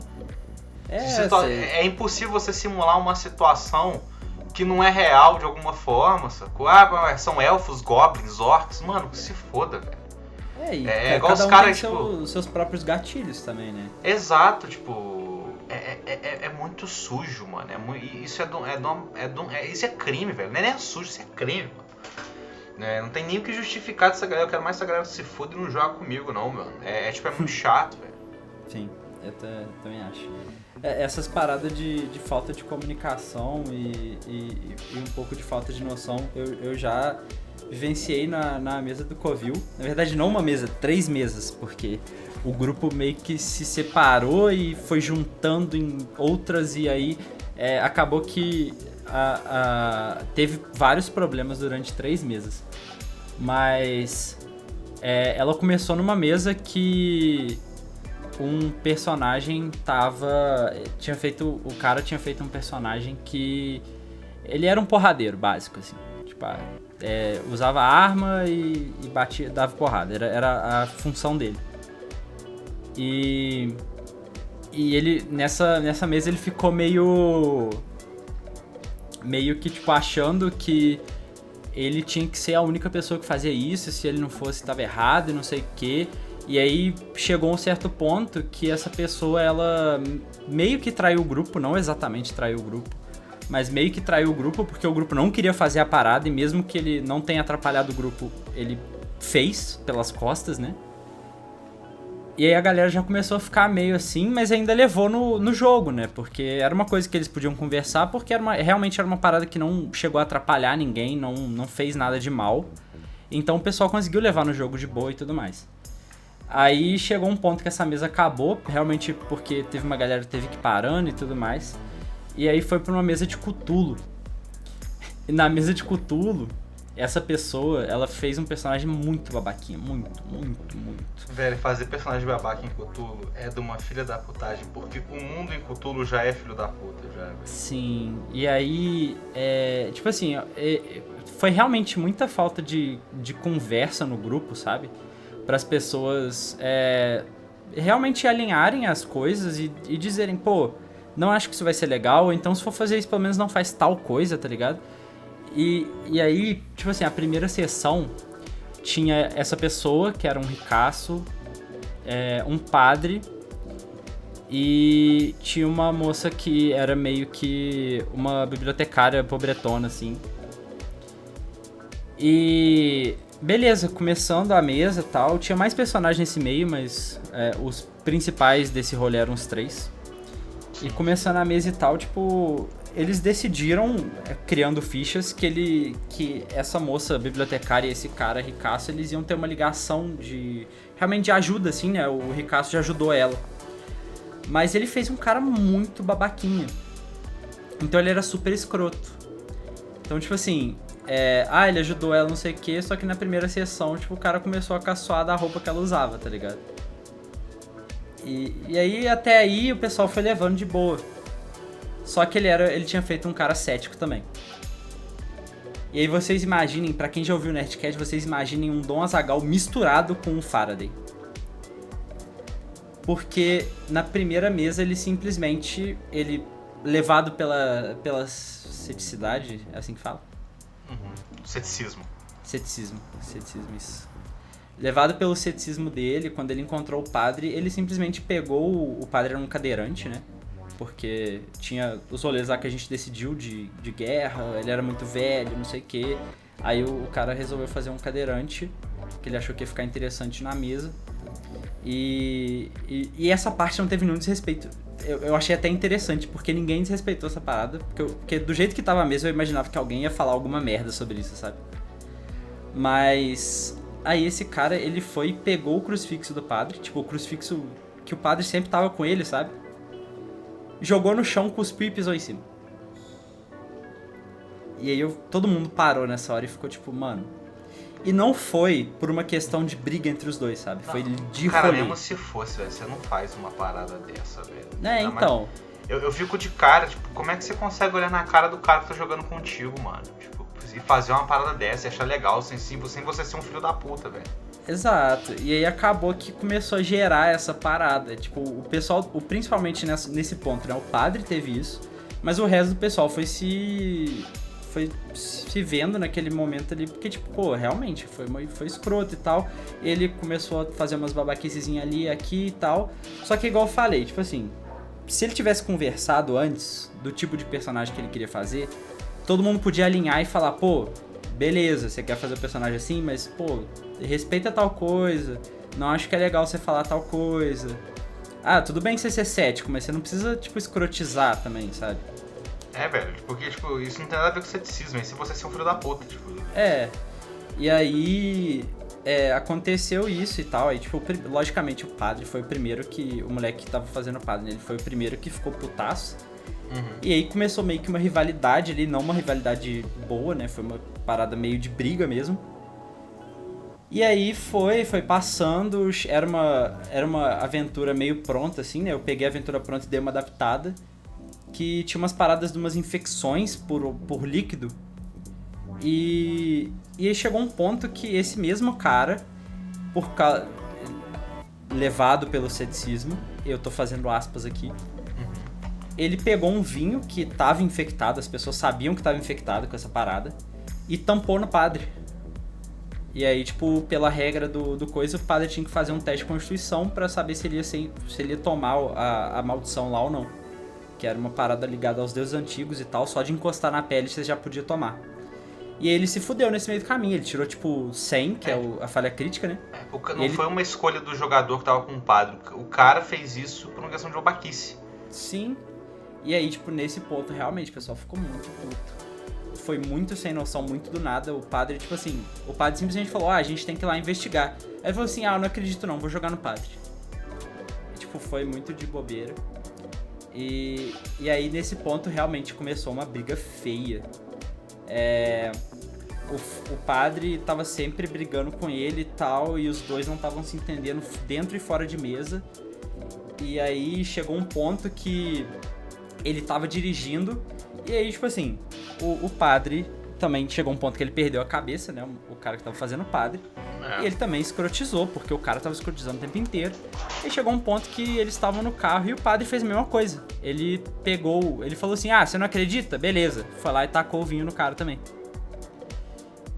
Speaker 2: É,
Speaker 1: situa-
Speaker 2: sei.
Speaker 1: é impossível você simular uma situação que não é real de alguma forma, sacou? Ah, são elfos, goblins, orcs. Mano, que se foda, velho.
Speaker 2: É, e
Speaker 1: é igual
Speaker 2: cada
Speaker 1: os
Speaker 2: um
Speaker 1: cara,
Speaker 2: tem
Speaker 1: tipo-
Speaker 2: seu- os seus próprios gatilhos também, né?
Speaker 1: Exato, tipo. É, é, é, é muito sujo, mano. É mu- e isso é, do, é, do, é, do, é Isso é crime, velho. Não é nem sujo, isso é crime, mano. É, não tem nem o que justificar dessa galera. Eu quero mais essa galera se foda e não joga comigo, não, mano. É, é, tipo, é muito chato, velho.
Speaker 2: Sim. Eu ta- também acho. É, Essas paradas de, de falta de comunicação e, e- e um pouco de falta de noção, eu, eu já vivenciei na, na mesa do Covil. Na verdade, não uma mesa, três mesas, porque o grupo meio que se separou e foi juntando em outras, e aí é, acabou que a- a- teve vários problemas durante três meses. Mas é, ela começou numa mesa que um personagem tava. Tinha feito. O cara tinha feito um personagem que. Ele era um porradeiro básico, assim. Tipo, é, usava arma e, e batia, dava porrada. Era, era a função dele. E. E ele, nessa, nessa mesa, ele ficou meio. Meio que, tipo, achando que ele tinha que ser a única pessoa que fazia isso, se ele não fosse, estava errado e não sei o quê. E aí chegou um certo ponto que essa pessoa, ela meio que traiu o grupo, não exatamente traiu o grupo, mas meio que traiu o grupo porque o grupo não queria fazer a parada e mesmo que ele não tenha atrapalhado o grupo, ele fez pelas costas, né? E aí a galera já começou a ficar meio assim, mas ainda levou no, no jogo, né? Porque era uma coisa que eles podiam conversar, porque era uma- realmente era uma parada que não chegou a atrapalhar ninguém, não, não fez nada de mal. Então o pessoal conseguiu levar no jogo de boa e tudo mais. Aí chegou um ponto que essa mesa acabou, realmente porque teve uma galera que teve que parando e tudo mais. E aí foi pra uma mesa de Cutulo. E na mesa de Cutulo, essa pessoa, ela fez um personagem muito babaquinha, muito, muito, muito.
Speaker 1: Velho, fazer personagem babaca em Cthulhu é de uma filha da putagem, porque o mundo em Cthulhu já é filho da puta, já, velho.
Speaker 2: Sim, e aí, é, tipo assim, é, foi realmente muita falta de, de conversa no grupo, sabe? Para as pessoas é, realmente alinharem as coisas e, e dizerem, pô, não acho que isso vai ser legal, ou então se for fazer isso, pelo menos não faz tal coisa, tá ligado? E, e aí, tipo assim, a primeira sessão tinha essa pessoa, que era um ricaço, é, um padre e tinha uma moça que era meio que uma bibliotecária pobretona, assim. E beleza, começando a mesa tal. Tinha mais personagens nesse meio, mas é, os principais desse rolê eram os três. E começando a mesa e tal, tipo, eles decidiram, é, criando fichas, que ele. que essa moça bibliotecária e esse cara ricaço, eles iam ter uma ligação de. realmente de ajuda, assim, né? O ricaço já ajudou ela. Mas ele fez um cara muito babaquinha. Então ele era super escroto. Então, tipo assim, é, ah, ele ajudou ela, não sei o que, só que na primeira sessão, tipo, o cara começou a caçoar da roupa que ela usava, tá ligado? E, e aí, até aí, o pessoal foi levando de boa. Só que ele era, ele tinha feito um cara cético também. E aí vocês imaginem, pra quem já ouviu o Nerdcast, vocês imaginem um Dom Azagal misturado com um Faraday. Porque na primeira mesa ele simplesmente, ele levado pela, pela ceticidade, é assim que fala?
Speaker 1: Uhum. Ceticismo.
Speaker 2: Ceticismo, ceticismo, isso. Levado pelo ceticismo dele, quando ele encontrou o padre, ele simplesmente pegou. O, o padre era um cadeirante, né? Porque tinha os rolês lá que a gente decidiu de, de guerra, ele era muito velho, não sei o quê. Aí o, o cara resolveu fazer um cadeirante, que ele achou que ia ficar interessante na mesa. E, e, e essa parte não teve nenhum desrespeito. Eu, eu achei até interessante, porque ninguém desrespeitou essa parada. Porque, eu- porque do jeito que tava a mesa, eu imaginava que alguém ia falar alguma merda sobre isso, sabe? Mas aí esse cara, ele foi e pegou o crucifixo do padre, tipo, o crucifixo que o padre sempre tava com ele, sabe? Jogou no chão, cuspiu e pisou em cima. E aí eu, todo mundo parou nessa hora e ficou tipo, mano. E não foi por uma questão de briga entre os dois, sabe? Foi de
Speaker 1: Cara,
Speaker 2: rolê.
Speaker 1: mesmo se fosse, velho, você não faz uma parada dessa, velho.
Speaker 2: É, então.
Speaker 1: Eu, eu fico de cara, tipo, como é que você consegue olhar na cara do cara que tá jogando contigo, mano? Tipo, e fazer uma parada dessa e achar legal, sem, sem você ser um filho da puta, velho.
Speaker 2: Exato. E aí acabou que começou a gerar essa parada. Tipo, o pessoal, o, principalmente nessa- nesse ponto, né? O padre teve isso, mas o resto do pessoal foi se. Foi se vendo naquele momento ali, porque, tipo, pô, realmente foi, foi escroto e tal. Ele começou a fazer umas babaquicezinhas ali, aqui e tal. Só que, igual eu falei, tipo assim, se ele tivesse conversado antes do tipo de personagem que ele queria fazer, todo mundo podia alinhar e falar, pô, beleza, você quer fazer o personagem assim, mas, pô, respeita tal coisa, não acho que é legal você falar tal coisa. Ah, tudo bem você ser cético, mas você não precisa, tipo, escrotizar também, sabe?
Speaker 1: É, velho, porque, tipo, isso não tem nada a ver com ceticismo, é se você ser um filho da puta, tipo.
Speaker 2: É. E aí. é, aconteceu isso e tal. Aí, tipo, logicamente o padre foi o primeiro que. O moleque que tava fazendo o padre, né, ele foi o primeiro que ficou putaço.
Speaker 1: Uhum.
Speaker 2: E aí começou meio que uma rivalidade ali, não uma rivalidade boa, né? Foi uma parada meio de briga mesmo. E aí foi, foi passando, era uma, era uma aventura meio pronta, assim, né? Eu peguei a aventura pronta e dei uma adaptada. Que tinha umas paradas de umas infecções por, por líquido. E, e aí chegou um ponto que esse mesmo cara, por ca... levado pelo ceticismo, eu tô fazendo aspas aqui, ele pegou um vinho que tava infectado, as pessoas sabiam que tava infectado com essa parada, e tampou no padre. E aí, tipo, pela regra do, do coisa, o padre tinha que fazer um teste de constituição pra saber se ele ia, ser, se ele ia tomar a, a maldição lá ou não. Que era uma parada ligada aos deuses antigos e tal, só de encostar na pele você já podia tomar. E aí ele se fudeu nesse meio do caminho, ele tirou tipo 100, que é, o- a falha crítica, né?
Speaker 1: É, o não
Speaker 2: Ele-
Speaker 1: foi uma escolha do jogador que tava com o padre. O cara fez isso por uma questão de babaquice.
Speaker 2: Sim. E aí, tipo, nesse ponto, realmente, o pessoal ficou muito puto. Foi muito sem noção, muito do nada. O padre, tipo assim, o padre simplesmente falou: ah, a gente tem que ir lá investigar. Aí ele falou assim: ah, eu não acredito não, vou jogar no padre. E, tipo, foi muito de bobeira. E, e aí, nesse ponto, realmente começou uma briga feia. É, o, o padre tava sempre brigando com ele e tal, e os dois não estavam se entendendo dentro e fora de mesa. E aí chegou um ponto que ele tava dirigindo, e aí, tipo assim, o, o padre também chegou um ponto que ele perdeu a cabeça, né? O cara que tava fazendo o padre.
Speaker 1: É.
Speaker 2: E ele também escrotizou, porque o cara tava escrotizando o tempo inteiro. E chegou um ponto que eles estavam no carro e o padre fez a mesma coisa. Ele pegou, ele falou assim: Ah, você não acredita? Beleza. Foi lá e tacou o vinho no cara também.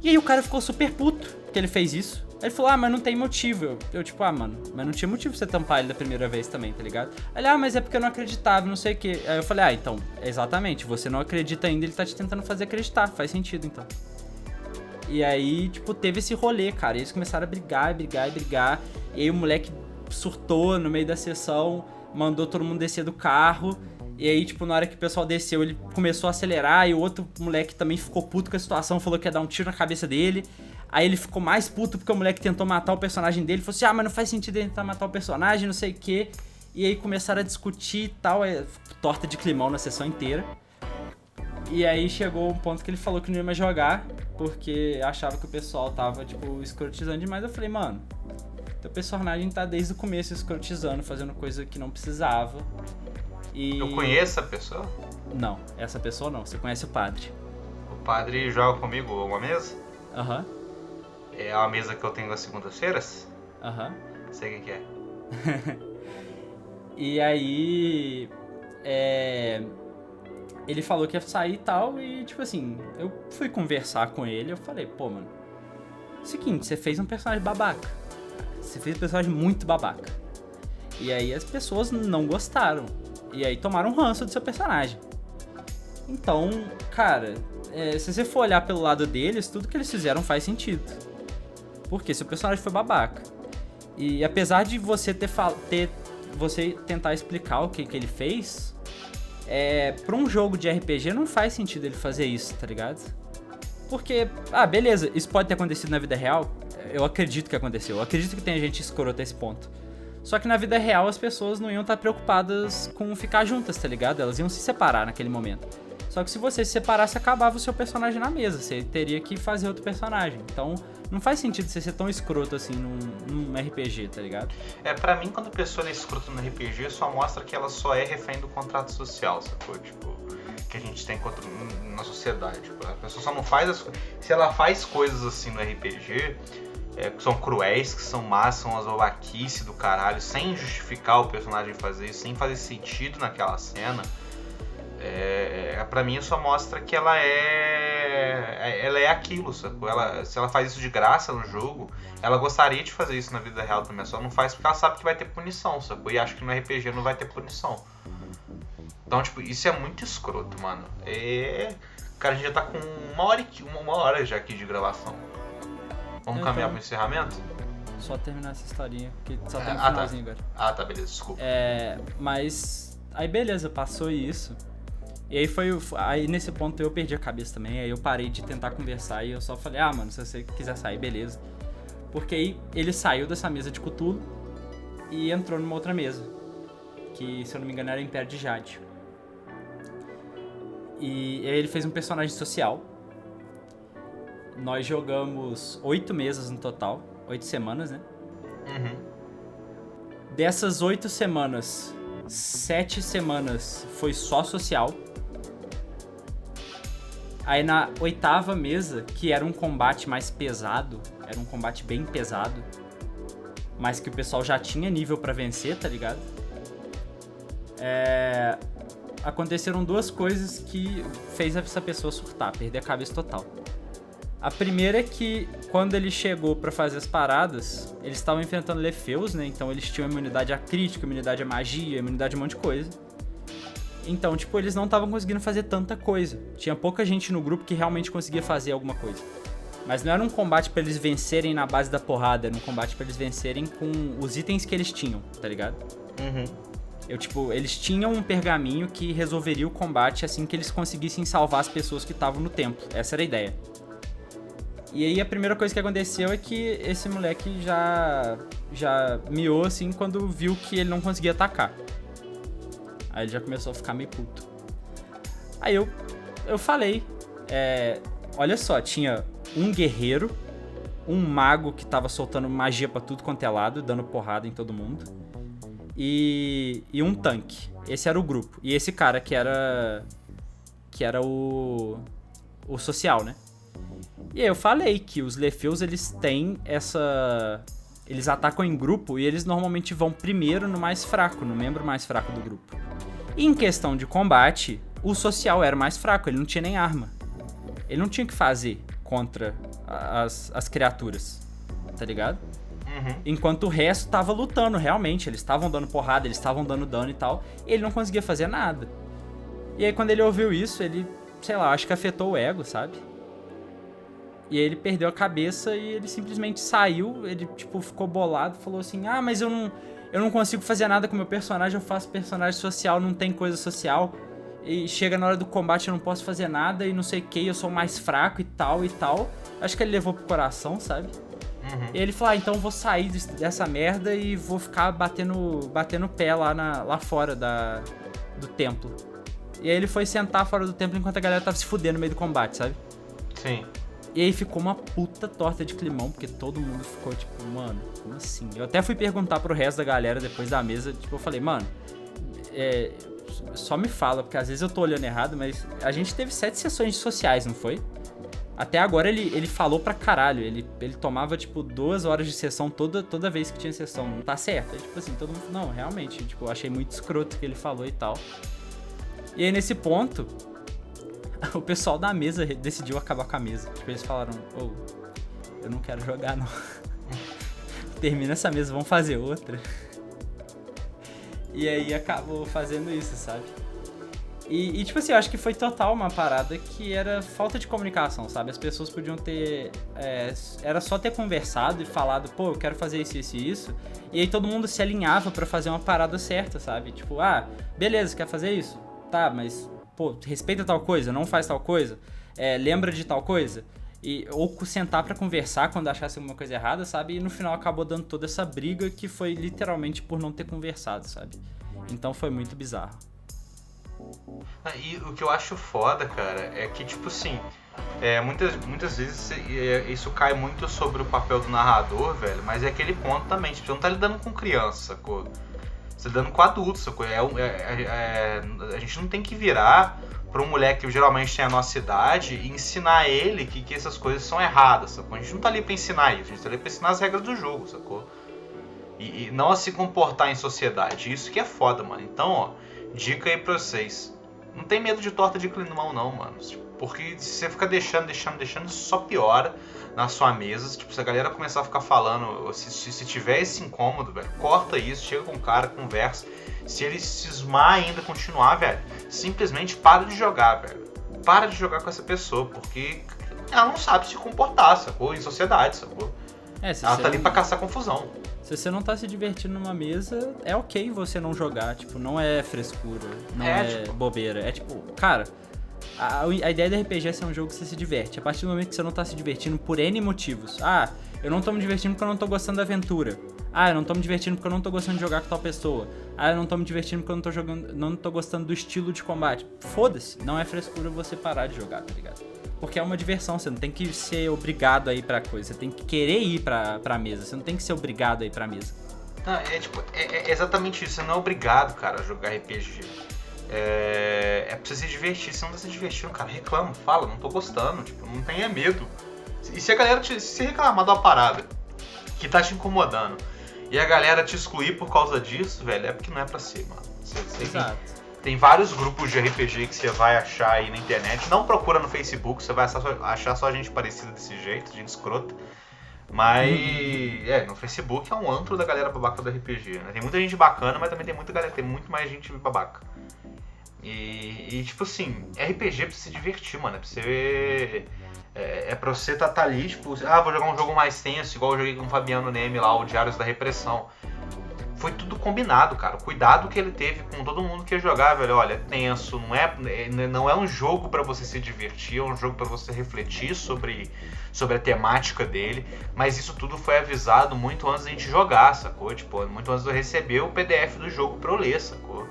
Speaker 2: E aí o cara ficou super puto que ele fez isso. Ele falou, ah, mas não tem motivo. Eu, tipo, ah, mano, mas não tinha motivo você tampar ele da primeira vez também, tá ligado? Ele, ah, mas é porque eu não acreditava, não sei o quê. Aí eu falei, ah, então, exatamente, você não acredita ainda, ele tá te tentando fazer acreditar. Faz sentido, então. E aí, tipo, teve esse rolê, cara. Eles começaram a brigar, e brigar, e brigar. E aí o moleque surtou no meio da sessão, mandou todo mundo descer do carro. E aí, tipo, na hora que o pessoal desceu, ele começou a acelerar. E o outro moleque também ficou puto com a situação, falou que ia dar um tiro na cabeça dele. Aí ele ficou mais puto porque o moleque tentou matar o personagem dele. Falou assim: ah, mas não faz sentido ele tentar matar o personagem, não sei o quê. E aí começaram a discutir e tal. É, torta de climão na sessão inteira. E aí chegou um ponto que ele falou que não ia mais jogar, porque achava que o pessoal tava, tipo, escrotizando demais. Eu falei, mano, teu personagem tá desde o começo escrotizando, fazendo coisa que não precisava. E...
Speaker 1: Eu conheço a pessoa?
Speaker 2: Não, essa pessoa não. Você conhece o padre.
Speaker 1: O padre joga comigo uma mesa?
Speaker 2: Aham,
Speaker 1: É a mesa que eu tenho às segundas-feiras?
Speaker 2: aham.
Speaker 1: Sei quem que é.
Speaker 2: E aí. É. Ele falou que ia sair e tal, e tipo assim, eu fui conversar com ele, eu falei, pô, mano. Seguinte, você fez um personagem babaca. Você fez um personagem muito babaca. E aí as pessoas não gostaram. E aí tomaram ranço do seu personagem. Então, cara, é, se você for olhar pelo lado deles, tudo que eles fizeram faz sentido. Porque seu personagem foi babaca. E apesar de você ter, ter você tentar explicar o que, que ele fez, é, pra um jogo de RPG não faz sentido ele fazer isso, tá ligado? Porque, ah, beleza, isso pode ter acontecido na vida real. Eu acredito que aconteceu. Eu acredito que tem gente escrota a esse ponto. Só que na vida real as pessoas não iam estar preocupadas com ficar juntas, tá ligado? Elas iam se separar naquele momento. Só que se você se separasse, acabava o seu personagem na mesa. Você teria que fazer outro personagem. Então, não faz sentido você ser tão escroto assim num, num RPG, tá ligado?
Speaker 1: É, pra mim, quando a pessoa é escrota no RPG, só mostra que ela só é refém do contrato social, sacou? Tipo, que a gente tem contra, na sociedade. Tipo, a pessoa só não faz as. Se ela faz coisas assim no RPG, é, que são cruéis, que são más, são as babaquice do caralho, sem justificar o personagem fazer isso, sem fazer sentido naquela cena. É, é, pra mim só mostra que ela é. Ela é aquilo, sacou? Ela, se ela faz isso de graça no jogo, ela gostaria de fazer isso na vida real também. Só não faz porque ela sabe que vai ter punição, sacou? E acho que no RPG não vai ter punição. Então, tipo, isso é muito escroto, mano. É. Cara, a gente já tá com uma hora, uma hora já aqui de gravação. Vamos
Speaker 2: Então.
Speaker 1: caminhar pro encerramento?
Speaker 2: só terminar essa historinha, porque só
Speaker 1: É,
Speaker 2: tem um
Speaker 1: ah, tá.
Speaker 2: finalzinho agora.
Speaker 1: Ah, tá, beleza, desculpa.
Speaker 2: É, mas aí beleza, passou isso. E aí foi aí nesse ponto eu perdi a cabeça também, aí eu parei de tentar conversar e eu só falei: "Ah, mano, se você quiser sair, beleza". Porque aí ele saiu dessa mesa de Cthulhu e entrou numa outra mesa, que se eu não me engano era Império de Jade. E aí ele fez um personagem social. Nós jogamos oito mesas no total, oito semanas, né?
Speaker 1: Uhum.
Speaker 2: Dessas oito semanas, sete semanas foi só social. Aí na oitava mesa, que era um combate mais pesado, era um combate bem pesado, mas que o pessoal já tinha nível pra vencer, tá ligado? É, Aconteceram duas coisas que fez essa pessoa surtar, perder a cabeça total. A primeira é que quando ele chegou pra fazer as paradas, eles estavam enfrentando Lefeus, né? Então eles tinham imunidade à crítica, imunidade à magia, imunidade a um monte de coisa. Então, tipo, eles não estavam conseguindo fazer tanta coisa. Tinha pouca gente no grupo que realmente conseguia fazer alguma coisa. Mas não era um combate pra eles vencerem na base da porrada, era um combate pra eles vencerem com os itens que eles tinham, tá ligado?
Speaker 1: Uhum.
Speaker 2: Eu, tipo, eles tinham um pergaminho que resolveria o combate assim que eles conseguissem salvar as pessoas que estavam no templo. Essa era a ideia. E aí a primeira coisa que aconteceu é que esse moleque já já miou assim quando viu que ele não conseguia atacar. Aí ele já começou a ficar meio puto. Aí eu eu falei, é, olha só, tinha um guerreiro, um mago que tava soltando magia pra tudo quanto é lado, dando porrada em todo mundo e, e um tanque. Esse era o grupo. E esse cara que era que era o o social, né? E aí eu falei que os Lefeus eles têm essa eles atacam em grupo e eles normalmente vão primeiro no mais fraco, no membro mais fraco do grupo. E em questão de combate, o social era mais fraco, ele não tinha nem arma. Ele não tinha o que fazer contra as, as criaturas, tá ligado?
Speaker 1: Uhum.
Speaker 2: Enquanto o resto tava lutando, realmente. Eles estavam dando porrada, eles estavam dando dano e tal. E ele não conseguia fazer nada. E aí, quando ele ouviu isso, ele, sei lá, acho que afetou o ego, sabe? E aí ele perdeu a cabeça e ele simplesmente saiu. Ele, tipo, ficou bolado. Falou assim: Ah, mas eu não, eu não consigo fazer nada com meu personagem. Eu faço personagem social, não tem coisa social. E chega na hora do combate eu não posso fazer nada e não sei o que. Eu sou mais fraco e tal e tal. Acho que ele levou pro coração, sabe?
Speaker 1: Uhum.
Speaker 2: E ele falou, ah, então eu vou sair des- dessa merda e vou ficar batendo, batendo pé lá, na, lá fora da, do templo. E aí ele foi sentar fora do templo enquanto a galera tava se fudendo no meio do combate, sabe?
Speaker 1: Sim.
Speaker 2: E aí ficou uma puta torta de climão, porque todo mundo ficou tipo, mano, como assim? Eu até fui perguntar pro resto da galera depois da mesa, tipo, eu falei, mano, é, só me fala, porque às vezes eu tô olhando errado, mas a gente teve sete sessões sociais, não foi? Até agora ele, ele falou pra caralho, ele, ele tomava, tipo, duas horas de sessão toda, toda vez que tinha sessão, não tá certo? Aí, tipo assim, todo mundo, não, realmente, tipo, eu achei muito escroto que ele falou e tal. E aí nesse ponto, o pessoal da mesa decidiu acabar com a mesa. Tipo, eles falaram, ô, eu não quero jogar não. Termina essa mesa, vamos fazer outra. E aí acabou fazendo isso, sabe? E, e, tipo assim, eu acho que foi total uma parada que era falta de comunicação, sabe? As pessoas podiam ter. é, era só ter conversado e falado, pô, eu quero fazer isso, isso e isso. E aí todo mundo se alinhava pra fazer uma parada certa, sabe? Tipo, ah, beleza, quer fazer isso? Tá, mas, pô, respeita tal coisa, não faz tal coisa, é, lembra de tal coisa. E, ou sentar pra conversar quando achasse alguma coisa errada, sabe? E no final acabou dando toda essa briga que foi literalmente por não ter conversado, sabe? Então foi muito bizarro.
Speaker 1: Ah, E o que eu acho foda, cara, é que, tipo assim, é, muitas, muitas vezes é, isso cai muito sobre o papel do narrador, velho, mas é aquele ponto também, tipo, você não tá lidando com criança, sacou? Você tá lidando com adulto, sacou? É, é- é- é- a gente não tem que virar pra um moleque que geralmente tem a nossa idade e ensinar ele que, que essas coisas são erradas, sacou? A gente não tá ali pra ensinar isso, a gente tá ali pra ensinar as regras do jogo, sacou? E, e não a se comportar em sociedade. Isso que é foda, mano. Então, ó, dica aí pra vocês. Não tem medo de torta de climão, não, mano. Porque se você ficar deixando, deixando, deixando, só piora na sua mesa. Tipo, se a galera começar a ficar falando, se, se, se tiver esse incômodo, velho, corta isso, chega com o cara, conversa. Se ele cismar ainda continuar, velho, simplesmente para de jogar, velho. Para de jogar com essa pessoa, porque ela não sabe se comportar, sacou? Em sociedade, sacou?
Speaker 2: É,
Speaker 1: Ela tá ali
Speaker 2: não-
Speaker 1: pra caçar confusão.
Speaker 2: Se você não tá se divertindo numa mesa, é ok você não jogar. Tipo, não é frescura, não é,
Speaker 1: É, tipo-
Speaker 2: bobeira. É tipo, cara, a, a ideia do RPG é ser um jogo que você se diverte. A partir do momento que você não tá se divertindo por N motivos. Ah, eu não tô me divertindo porque eu não tô gostando da aventura. Ah, eu não tô me divertindo porque eu não tô gostando de jogar com tal pessoa. Ah, eu não tô me divertindo porque eu não tô jogando, não tô gostando do estilo de combate. Foda-se, não é frescura você parar de jogar, tá ligado? Porque é uma diversão, você não tem que ser obrigado a ir pra coisa, você tem que querer ir pra, pra mesa, você não tem que ser obrigado a ir pra mesa.
Speaker 1: Não, é tipo, é, é exatamente isso. Você não é obrigado, cara, a jogar RPG. É, é pra você se divertir. Se não tá se divertindo, cara, reclama, fala, não tô gostando. Tipo, não tenha medo. E se a galera te, se reclamar uma parada que tá te incomodando e a galera te excluir por causa disso, velho, é porque não é pra ser, mano. Você, você tem-
Speaker 2: Exato.
Speaker 1: Tem vários grupos de RPG que você vai achar aí na internet. Não procura no Facebook, você vai achar só, achar só gente parecida desse jeito, gente escrota. Mas, é, no Facebook é um antro da galera babaca do RPG, né? Tem muita gente bacana, mas também tem muita galera, tem muito mais gente babaca. E, e, tipo assim, RPG é pra se divertir, mano. É pra você. É, é pra você tá, tá ali, tipo, ah, vou jogar um jogo mais tenso, igual eu joguei com o Fabiano Neme lá, o Diários da Repressão. Foi tudo combinado, cara. O cuidado que ele teve com todo mundo que ia jogar, velho. Olha, é tenso, não é, é- não é um jogo pra você se divertir, é um jogo pra você refletir sobre, sobre a temática dele. Mas isso tudo foi avisado muito antes da gente jogar, sacou? Tipo, muito antes de eu receber o PDF do jogo pra eu ler, sacou?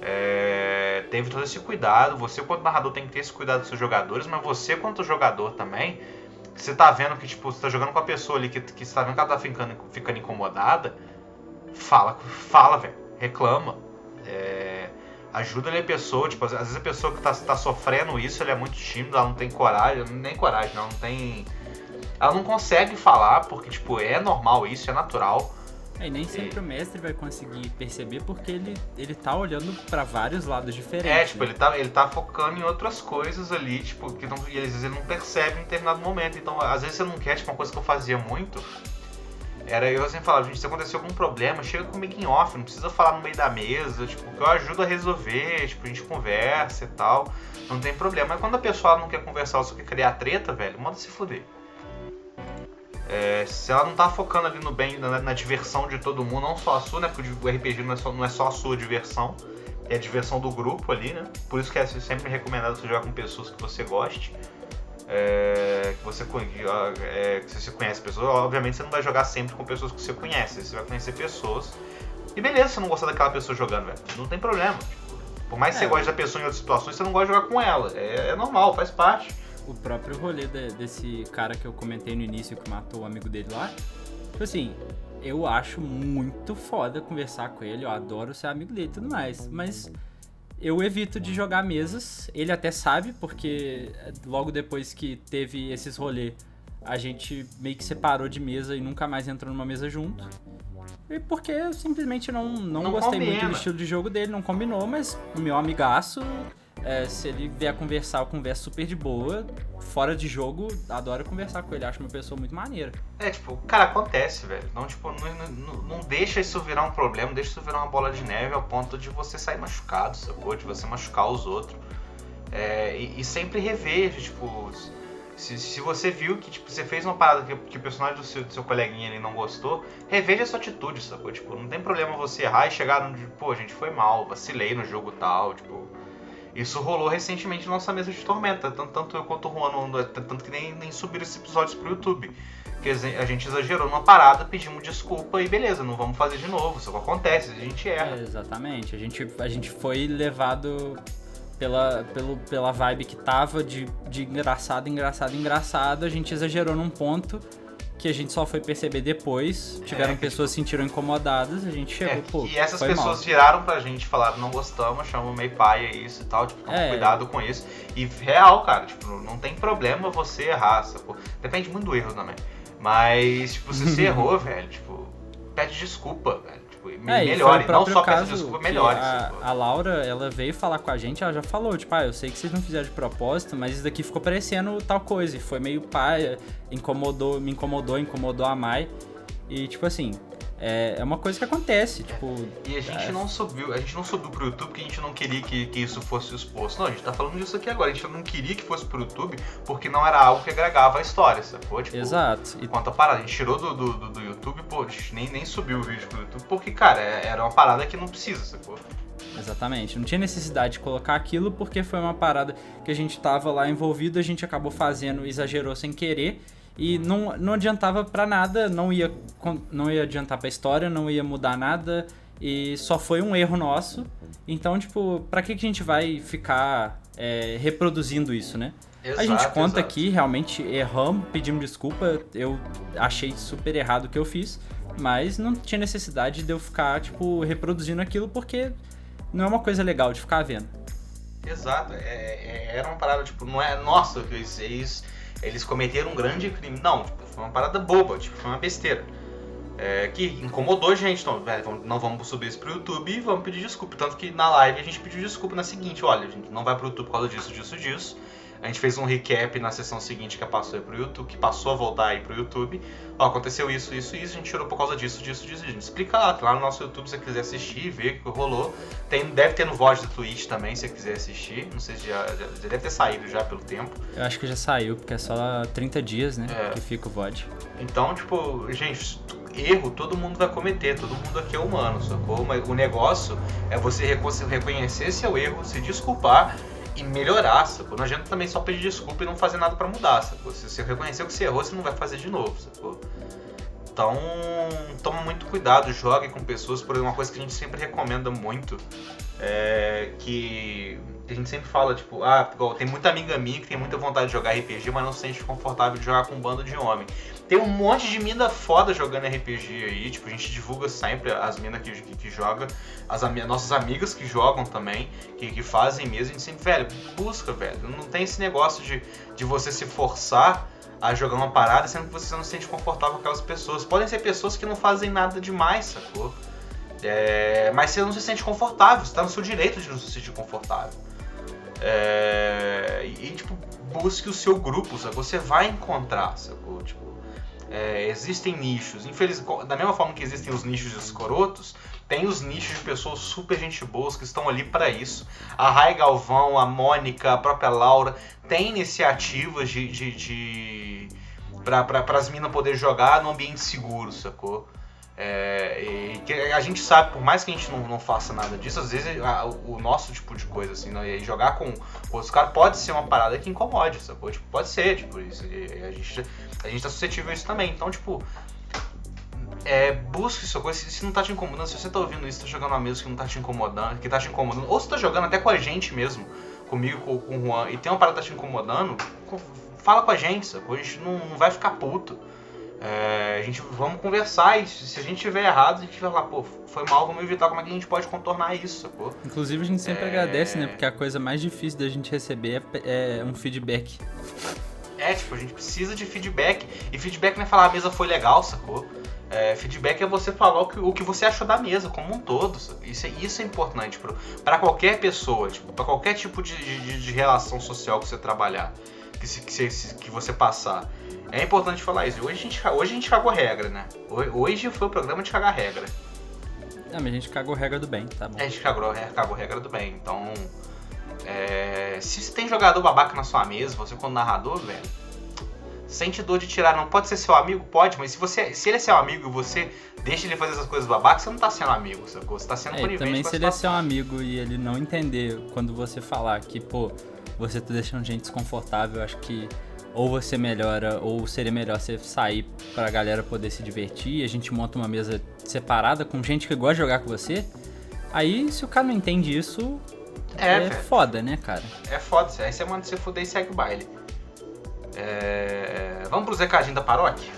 Speaker 1: É, teve todo esse cuidado. Você, quanto narrador, tem que ter esse cuidado dos seus jogadores, mas você, quanto jogador também, você tá vendo que, tipo, você tá jogando com a pessoa ali que, que você tá vendo que ela tá ficando, ficando incomodada, fala, fala, velho, reclama. É, ajuda ali a pessoa, tipo, às vezes a pessoa que tá, tá sofrendo isso, ela é muito tímida, ela não tem coragem, nem coragem, não, não tem. Ela não consegue falar, porque, tipo, é normal isso, é natural.
Speaker 2: É, e nem sempre o mestre vai conseguir perceber porque ele, ele tá olhando pra vários lados diferentes.
Speaker 1: É, tipo,
Speaker 2: né?
Speaker 1: ele tá, ele tá focando em outras coisas ali, tipo, que não, e às vezes ele não percebe em determinado momento. Então, às vezes você não quer, tipo, uma coisa que eu fazia muito. Era eu sempre falava, gente, se aconteceu algum problema, chega comigo em off, não precisa falar no meio da mesa, tipo, que eu ajudo a resolver, tipo, a gente conversa e tal, não tem problema. Mas quando a pessoa não quer conversar, só quer criar treta, velho, manda se fuder. É, se ela não tá focando ali no bem, na, na diversão de todo mundo, não só a sua, né? Porque o RPG não é só, não é só a sua diversão, é a diversão do grupo ali, né? Por isso que é sempre recomendado você jogar com pessoas que você goste. É, que você é, que você conhece pessoas. Obviamente você não vai jogar sempre com pessoas que você conhece, você vai conhecer pessoas. E beleza, se você não gostar daquela pessoa jogando, velho. Não tem problema. Tipo, por mais que
Speaker 2: É.
Speaker 1: você goste da pessoa em outras situações, você não gosta de jogar com ela. É, é normal, faz parte.
Speaker 2: O próprio rolê de- desse cara que eu comentei no início que matou o amigo dele lá. Tipo assim, eu acho muito foda conversar com ele, eu adoro ser amigo dele e tudo mais, mas eu evito de jogar mesas. Ele até sabe, porque logo depois que teve esses rolê, a gente meio que separou de mesa e nunca mais entrou numa mesa junto. E porque eu simplesmente não, não,
Speaker 1: Não
Speaker 2: gostei muito
Speaker 1: combina.
Speaker 2: do estilo de jogo dele, não combinou, mas o meu amigaço, é, se ele vier conversar, eu converso super de boa. Fora de jogo, adoro conversar com ele, acho uma pessoa muito maneira.
Speaker 1: É, tipo, cara, acontece, velho. Então, tipo, não, não, não deixa isso virar um problema, não deixa isso virar uma bola de neve ao ponto de você sair machucado, sacou? De você machucar os outros. É, e, e sempre reveja, tipo, se, se você viu que tipo, você fez uma parada que, que o personagem do seu, do seu coleguinha ali não gostou, reveja a sua atitude, sacou? Tipo, não tem problema você errar e chegar no pô, gente, foi mal, vacilei no jogo tal, tipo. Isso rolou recentemente na nossa mesa de tormenta, tanto, tanto eu quanto o Juan, não- tanto que nem, nem subiram esses episódios pro YouTube. Que a gente exagerou numa parada, pedimos desculpa e beleza, não vamos fazer de novo, isso acontece, a gente erra.
Speaker 2: É, exatamente. A gente, a gente foi levado pela, pelo, pela vibe que tava de, de engraçado, engraçado, engraçado. A gente exagerou num ponto que a gente só foi perceber depois. Tiveram
Speaker 1: que,
Speaker 2: pessoas se sentiram incomodadas, a gente chegou,
Speaker 1: É,
Speaker 2: pô.
Speaker 1: e essas pessoas
Speaker 2: mal.
Speaker 1: viraram pra gente e falaram, não gostamos, chamam meio paia isso e tal, tipo, toma
Speaker 2: É.
Speaker 1: cuidado com isso. E real, cara, tipo, não tem problema você errar, sacou? Depende muito do erro também. Mas, tipo, se você errou, velho, tipo, pede desculpa, velho.
Speaker 2: É,
Speaker 1: melhore, não só peça
Speaker 2: caso
Speaker 1: desculpa,
Speaker 2: que
Speaker 1: melhore.
Speaker 2: A, a Laura, ela veio falar com a gente, ela já falou, tipo, ah, eu sei que vocês não fizeram de propósito, mas isso daqui ficou parecendo tal coisa. E foi meio paia, incomodou, me incomodou, incomodou a Mai. E, tipo assim, É, é uma coisa que acontece, tipo...
Speaker 1: E a gente
Speaker 2: é,
Speaker 1: não subiu, a gente não subiu pro YouTube porque a gente não queria que, que isso fosse exposto. Não, a gente tá falando disso aqui agora. A gente não queria que fosse pro YouTube porque não era algo que agregava a história, sacou? Tipo,
Speaker 2: Exato. E
Speaker 1: Quanto a parada, a gente tirou do, do, do- do YouTube, pô, a gente nem, nem subiu o vídeo pro YouTube, porque, cara, é- era uma parada que não precisa, sacou?
Speaker 2: Exatamente. Não tinha necessidade de colocar aquilo porque foi uma parada que a gente tava lá envolvido, a gente acabou fazendo, exagerou sem querer e não, não adiantava pra nada, não ia, não ia adiantar pra história, não ia mudar nada e só foi um erro nosso. Então, tipo, pra que, que a gente vai ficar é, reproduzindo isso, né? a gente
Speaker 1: Exato,
Speaker 2: conta
Speaker 1: exato.
Speaker 2: aqui, realmente erramos, pedimos desculpa, eu achei super errado o que eu fiz, mas não tinha necessidade de eu ficar, tipo, reproduzindo aquilo porque não é uma coisa legal de ficar vendo.
Speaker 1: Exato, é- é- era uma parada, tipo, não é, nossa, eles, eles, eles cometeram um grande crime. Não, tipo, foi uma parada boba, tipo, foi uma besteira. É, que incomodou a gente, então, velho, não vamos subir isso pro YouTube e vamos pedir desculpa. Tanto que na live a gente pediu desculpa na seguinte, olha, a gente não vai pro YouTube por causa disso, disso, disso. A gente fez um recap na sessão seguinte que passou aí pro YouTube, que passou a voltar aí pro YouTube. Ó, aconteceu isso, isso, isso, a gente tirou por causa disso, disso, disso. A gente explica lá, lá no nosso YouTube se você quiser assistir, ver o que rolou. Tem, deve ter no voz do Twitch também, se você quiser assistir. Não sei se já, já, já deve ter saído já pelo tempo.
Speaker 2: Eu acho que já saiu, porque é só 30 dias, né,
Speaker 1: É.
Speaker 2: que fica o VOD.
Speaker 1: Então, tipo, gente, erro todo mundo vai cometer, todo mundo aqui é humano, sacou? Mas o negócio é você reco- reconhecer seu erro, se desculpar e melhorar, sacou? Não adianta também só pedir desculpa e não fazer nada pra mudar, sacou? Se você reconheceu que você errou, você não vai fazer de novo, sacou? Então, toma muito cuidado, jogue com pessoas, por uma coisa que a gente sempre recomenda muito, é que a gente sempre fala, tipo, ah, tem muita amiga minha que tem muita vontade de jogar RPG, mas não se sente confortável de jogar com um bando de homem. Tem um monte de mina foda jogando RPG aí, tipo, a gente divulga sempre as minas que, que, que joga, as ami- nossas amigas que jogam também, que, que fazem mesmo, a gente sempre, velho, busca, velho. Não tem esse negócio de, de você se forçar a jogar uma parada sendo que você não se sente confortável com aquelas pessoas. Podem ser pessoas que não fazem nada demais, sacou? É, mas você não se sente confortável, você tá no seu direito de não se sentir confortável. É, e, tipo, busque o seu grupo, sacou? Você vai encontrar, sacou? Tipo, é, existem nichos. Infeliz... Da mesma forma que existem os nichos escrotos, tem os nichos de pessoas super gente boas que estão ali para isso. A Rai Galvão, a Mônica, a própria Laura, tem iniciativas de. de, de... para as minas poder jogar no ambiente seguro, sacou? É, e que a gente sabe, por mais que a gente não, não faça nada disso, às vezes a- o nosso tipo de coisa, assim, né, e jogar com, outros caras pode ser uma parada que incomode, sacou? Tipo, pode ser, tipo, isso, a, gente, a gente tá suscetível a isso também. Então, tipo, é, busque sua coisa, se, se não tá te incomodando, se você tá ouvindo isso, tá jogando uma mesa que não tá te incomodando, que tá te incomodando, ou se tá jogando até com a gente mesmo, comigo, com, com o Juan, e tem uma parada que tá te incomodando, co- fala com a gente, sacou? A gente não, não vai ficar puto. É, a gente vamos conversar e se a gente tiver errado, a gente vai falar, pô, foi mal, vamos evitar como é que a gente pode contornar isso, sacou?
Speaker 2: Inclusive a gente sempre
Speaker 1: É.
Speaker 2: agradece, né, porque a coisa mais difícil da gente receber é, é um feedback.
Speaker 1: É, tipo, a gente precisa de feedback. E feedback não é falar a mesa foi legal, sacou? É, feedback é você falar o que, o que você achou da mesa como um todo. Isso é, isso é importante pra qualquer pessoa, tipo, pra qualquer tipo de, de, de relação social que você trabalhar, que, se- que, você- que você passar. É importante falar isso. Hoje a gente, hoje a gente cagou regra, né? Hoje- foi o programa de cagar regra.
Speaker 2: Ah, mas a gente cagou regra do bem, tá bom.
Speaker 1: A gente cagou, cagou regra do bem. Então, é, se você tem jogador babaca na sua mesa, você como narrador, velho, sente dor de tirar. Não pode ser seu amigo? Pode, mas se, você, se ele é seu amigo e você deixa ele fazer essas coisas babacas, você não tá sendo amigo, sacou? Você tá sendo
Speaker 2: É,
Speaker 1: conivente
Speaker 2: também se ele é seu amigo e ele não entender quando você falar que, pô, você tá deixando gente desconfortável, acho que ou você melhora, ou seria melhor você sair pra galera poder se divertir, a gente monta uma mesa separada com gente que gosta de jogar com você. Aí, se o cara não entende isso,
Speaker 1: É,
Speaker 2: é, foda, né, cara?
Speaker 1: É foda. Aí você manda você fuder e segue o baile. É, Vamos pros recadinhos da paróquia?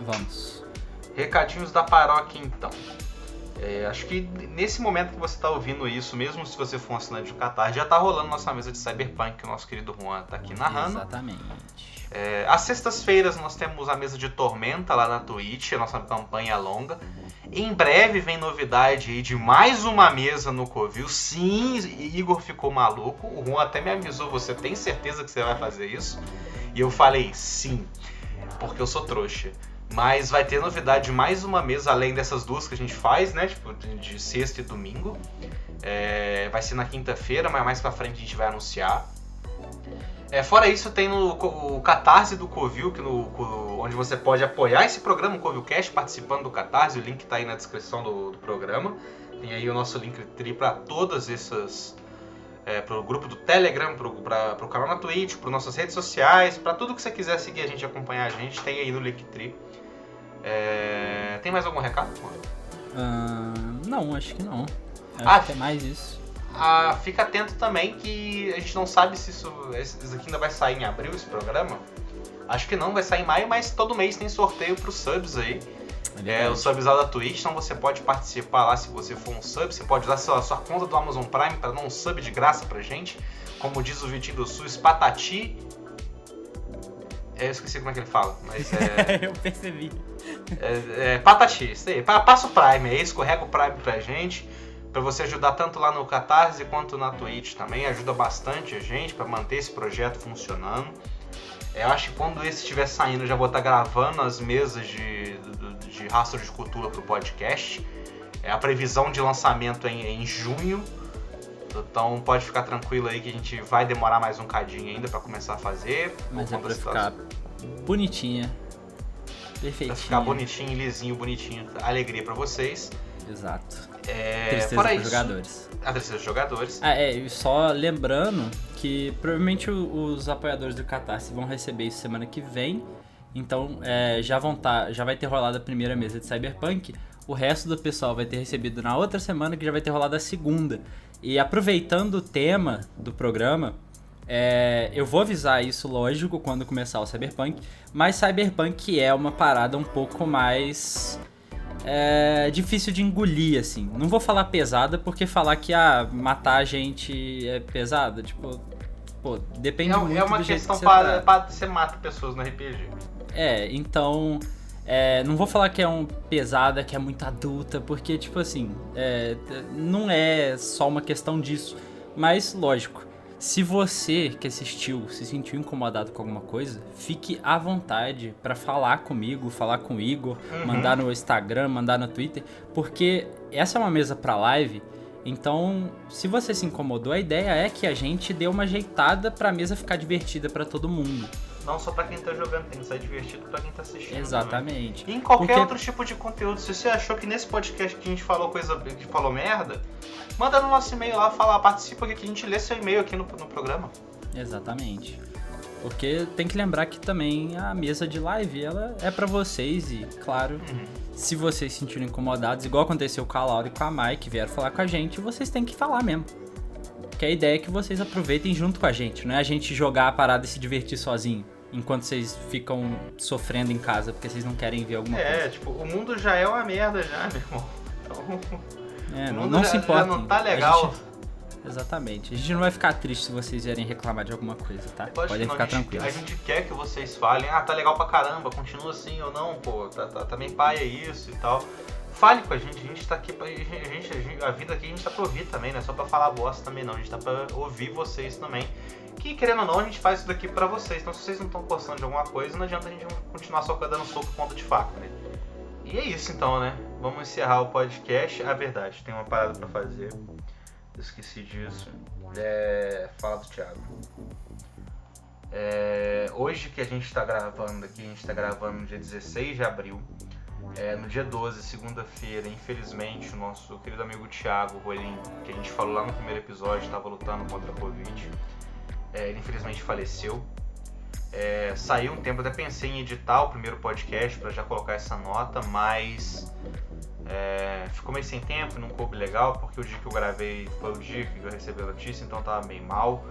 Speaker 2: Vamos.
Speaker 1: Recadinhos da paróquia, então. É, acho que nesse momento que você está ouvindo isso, mesmo se você for um assinante do Qatar, já tá rolando nossa mesa de Cyberpunk, que o nosso querido Juan tá aqui narrando.
Speaker 2: Exatamente.
Speaker 1: É, às sextas-feiras nós temos a mesa de Tormenta lá na Twitch, a nossa campanha longa. Em breve vem novidade aí de mais uma mesa no Covil. Sim, Igor ficou maluco. O Juan até me avisou, você tem certeza que você vai fazer isso? E eu falei, sim, porque eu sou trouxa. Mas vai ter novidade de mais uma mesa, além dessas duas que a gente faz, né? Tipo, de, sexta e domingo. É, vai ser na quinta-feira, mas mais pra frente a gente vai anunciar. É, fora isso, tem no, o Catarse do Covil, que no, onde você pode apoiar esse programa, o Covilcast, participando do Catarse. O link está aí na descrição do, do, programa. Tem aí o nosso link para todas essas. É, para o grupo do Telegram, para o canal na Twitch, para nossas redes sociais, para tudo que você quiser seguir a gente acompanhar a gente, tem aí no Linktree. É, tem mais algum recado?
Speaker 2: Uh, não, acho que não. Acho ah, que é mais isso.
Speaker 1: Ah, fica atento também que a gente não sabe se isso, isso aqui ainda vai sair em abril, esse programa. Acho que não, vai sair em maio, mas todo mês tem sorteio para os subs aí. É, é, o subs lá da Twitch, então você pode participar lá se você for um sub. Você pode usar sua, sua conta do Amazon Prime para dar um sub de graça pra gente. Como diz o Vitinho do SUS, patati. É, eu esqueci como é que ele fala, mas
Speaker 2: é. eu percebi.
Speaker 1: É, é, patati, isso aí. Passa o Prime aí, escorrega o Prime pra gente para você ajudar tanto lá no Catarse quanto na Twitch também. Ajuda bastante a gente para manter esse projeto funcionando. É, eu acho que quando esse estiver saindo, eu já vou estar tá gravando as mesas de, de, de rastro de cultura para o podcast. É, a previsão de lançamento é em, é em junho. Então pode ficar tranquilo aí que a gente vai demorar mais um cadinho ainda para começar a fazer.
Speaker 2: Mas é pra ficar bonitinha, perfeitinha. Pra
Speaker 1: ficar bonitinho, lisinho, bonitinho. Alegria para vocês.
Speaker 2: Exato.
Speaker 1: É,
Speaker 2: tristeza isso, jogadores.
Speaker 1: A tristeza dos jogadores.
Speaker 2: Ah, é, e só lembrando que provavelmente os apoiadores do Catarse vão receber isso semana que vem. Então é, já vão tá, já vai ter rolado a primeira mesa de Cyberpunk. O resto do pessoal vai ter recebido na outra semana que já vai ter rolado a segunda. E aproveitando o tema do programa, é, eu vou avisar isso, lógico, quando começar o Cyberpunk. Mas Cyberpunk é uma parada um pouco mais é difícil de engolir, assim. Não vou falar pesada, porque falar que ah, matar a gente é pesada, tipo, pô, depende é, muito
Speaker 1: É uma questão
Speaker 2: que você
Speaker 1: para, tá. você mata pessoas no RPG.
Speaker 2: É, então. É, não vou falar que é um pesada, que é muito adulta, porque, tipo assim, é, não é só uma questão disso. Mas, lógico, se você que assistiu se sentiu incomodado com alguma coisa, fique à vontade para falar comigo, falar com o Igor, uhum. mandar no Instagram, mandar no Twitter, porque essa é uma mesa para live. Então, se você se incomodou, a ideia é que a gente dê uma ajeitada para a mesa ficar divertida para todo mundo.
Speaker 1: Não só para quem tá jogando, tem que ser divertido para quem tá assistindo.
Speaker 2: Exatamente.
Speaker 1: Também. E em qualquer Porque... outro tipo de conteúdo. Se você achou que nesse podcast que a gente falou coisa que falou merda, manda no nosso e-mail lá, fala, participa que a gente lê seu e-mail aqui no, no programa.
Speaker 2: Exatamente. Porque tem que lembrar que também a mesa de live ela é para vocês e, claro, uhum. se vocês se sentirem incomodados, igual aconteceu com a Laura e com a Mai, que vieram falar com a gente, vocês têm que falar mesmo. Que a ideia é que vocês aproveitem junto com a gente, não é a gente jogar a parada e se divertir sozinho enquanto vocês ficam sofrendo em casa porque vocês não querem ver alguma
Speaker 1: é,
Speaker 2: coisa.
Speaker 1: É, tipo, o mundo já é uma merda já, meu irmão. Então,
Speaker 2: é, não, não já, se importa.
Speaker 1: não tá legal.
Speaker 2: A gente, exatamente. A gente não vai ficar triste se vocês vierem reclamar de alguma coisa, tá? Podem ficar tranquilos.
Speaker 1: A gente quer que vocês falem, ah, tá legal pra caramba, continua assim ou não, pô, tá, tá, tá bem paia isso e tal. Fale com a gente, a gente tá aqui pra. A, gente, a, gente, a vida aqui a gente tá pra ouvir também, não é só pra falar bosta também não, a gente tá pra ouvir vocês também que querendo ou não, a gente faz isso daqui pra vocês. Então se vocês não estão gostando de alguma coisa, não adianta a gente continuar só dando soco ponta de faca, né? E é isso então, né? Vamos encerrar o podcast. Ah, verdade, tem uma parada pra fazer. Esqueci disso. É... Fala do Thiago. É... Hoje que a gente tá gravando aqui, a gente tá gravando no dia 16 de abril. É, no dia 12, segunda-feira, infelizmente, o nosso querido amigo Thiago Rolim, que a gente falou lá no primeiro episódio, estava lutando contra a Covid. É, ele infelizmente faleceu. É, saiu um tempo, até pensei em editar o primeiro podcast para já colocar essa nota, mas é, ficou meio sem tempo, não coube legal, porque o dia que eu gravei foi o dia que eu recebi a notícia, então tava meio mal.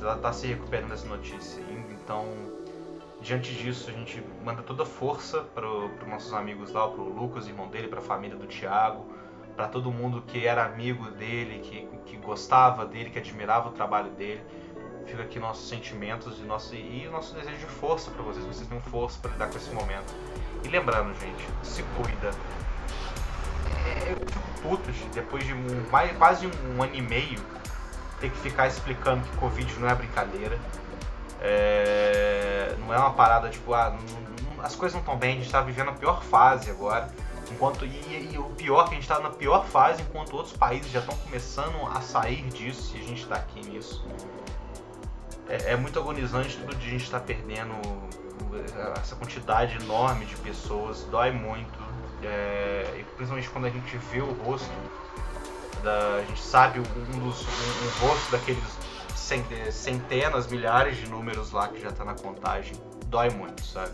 Speaker 1: Tá, tá se recuperando dessa notícia ainda, então diante disso a gente manda toda a força para os nossos amigos lá, para o Lucas, irmão dele, para a família do Thiago, para todo mundo que era amigo dele, que, que gostava dele, que admirava o trabalho dele fica aqui nossos sentimentos e nosso, e nosso desejo de força para vocês. Vocês tenham força para lidar com esse momento. E lembrando, gente, se cuida. É, eu fico puto depois de um, mais, quase um ano e meio ter que ficar explicando que Covid não é brincadeira. É, não é uma parada tipo, ah, não- não- as coisas não estão bem, a gente tá vivendo a pior fase agora. Enquanto, e, e o pior que a gente tá na pior fase, enquanto outros países já estão começando a sair disso e a gente tá aqui nisso. É, é muito agonizante tudo de a gente estar perdendo essa quantidade enorme de pessoas, dói muito. é, principalmente quando a gente vê o rosto, da, a gente sabe um, dos, um, um rosto daqueles centenas, milhares de números lá que já tá na contagem, dói muito, sabe?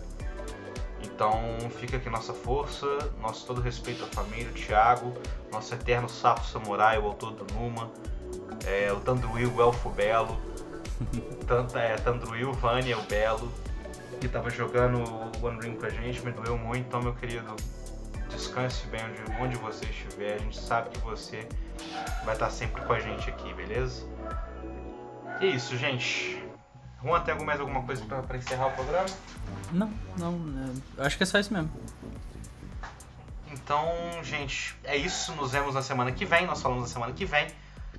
Speaker 1: Então fica aqui nossa força, nosso todo respeito à família, o Thiago, nosso eterno sapo samurai, o autor do Numa, é, o Tandruil, o Elfo Belo, Tant- é, Tandruil, Vânia, o Belo, que tava jogando o One Ring com a gente, me doeu muito, então meu querido, descanse bem onde, onde você estiver, a gente sabe que você vai estar sempre com a gente aqui, beleza? É isso, gente. Juan, tem mais alguma coisa pra, pra encerrar o programa?
Speaker 2: Não, não, é, eu acho que é só isso mesmo.
Speaker 1: Então, gente, é isso. Nos vemos na semana que vem. Nós falamos na semana que vem.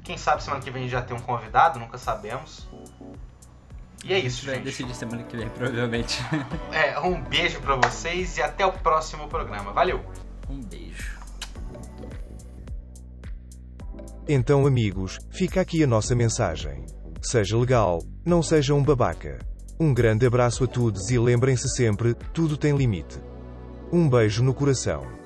Speaker 1: Quem sabe semana que vem a gente já tem um convidado, nunca sabemos. E é
Speaker 2: A gente
Speaker 1: isso,
Speaker 2: vai
Speaker 1: gente.
Speaker 2: decidir semana que vem, provavelmente.
Speaker 1: É, um beijo pra vocês e até o próximo programa. Valeu!
Speaker 2: um beijo.
Speaker 3: Então, amigos, fica aqui a nossa mensagem. Seja legal, não seja um babaca. Um grande abraço a todos e lembrem-se sempre: tudo tem limite. Um beijo no coração.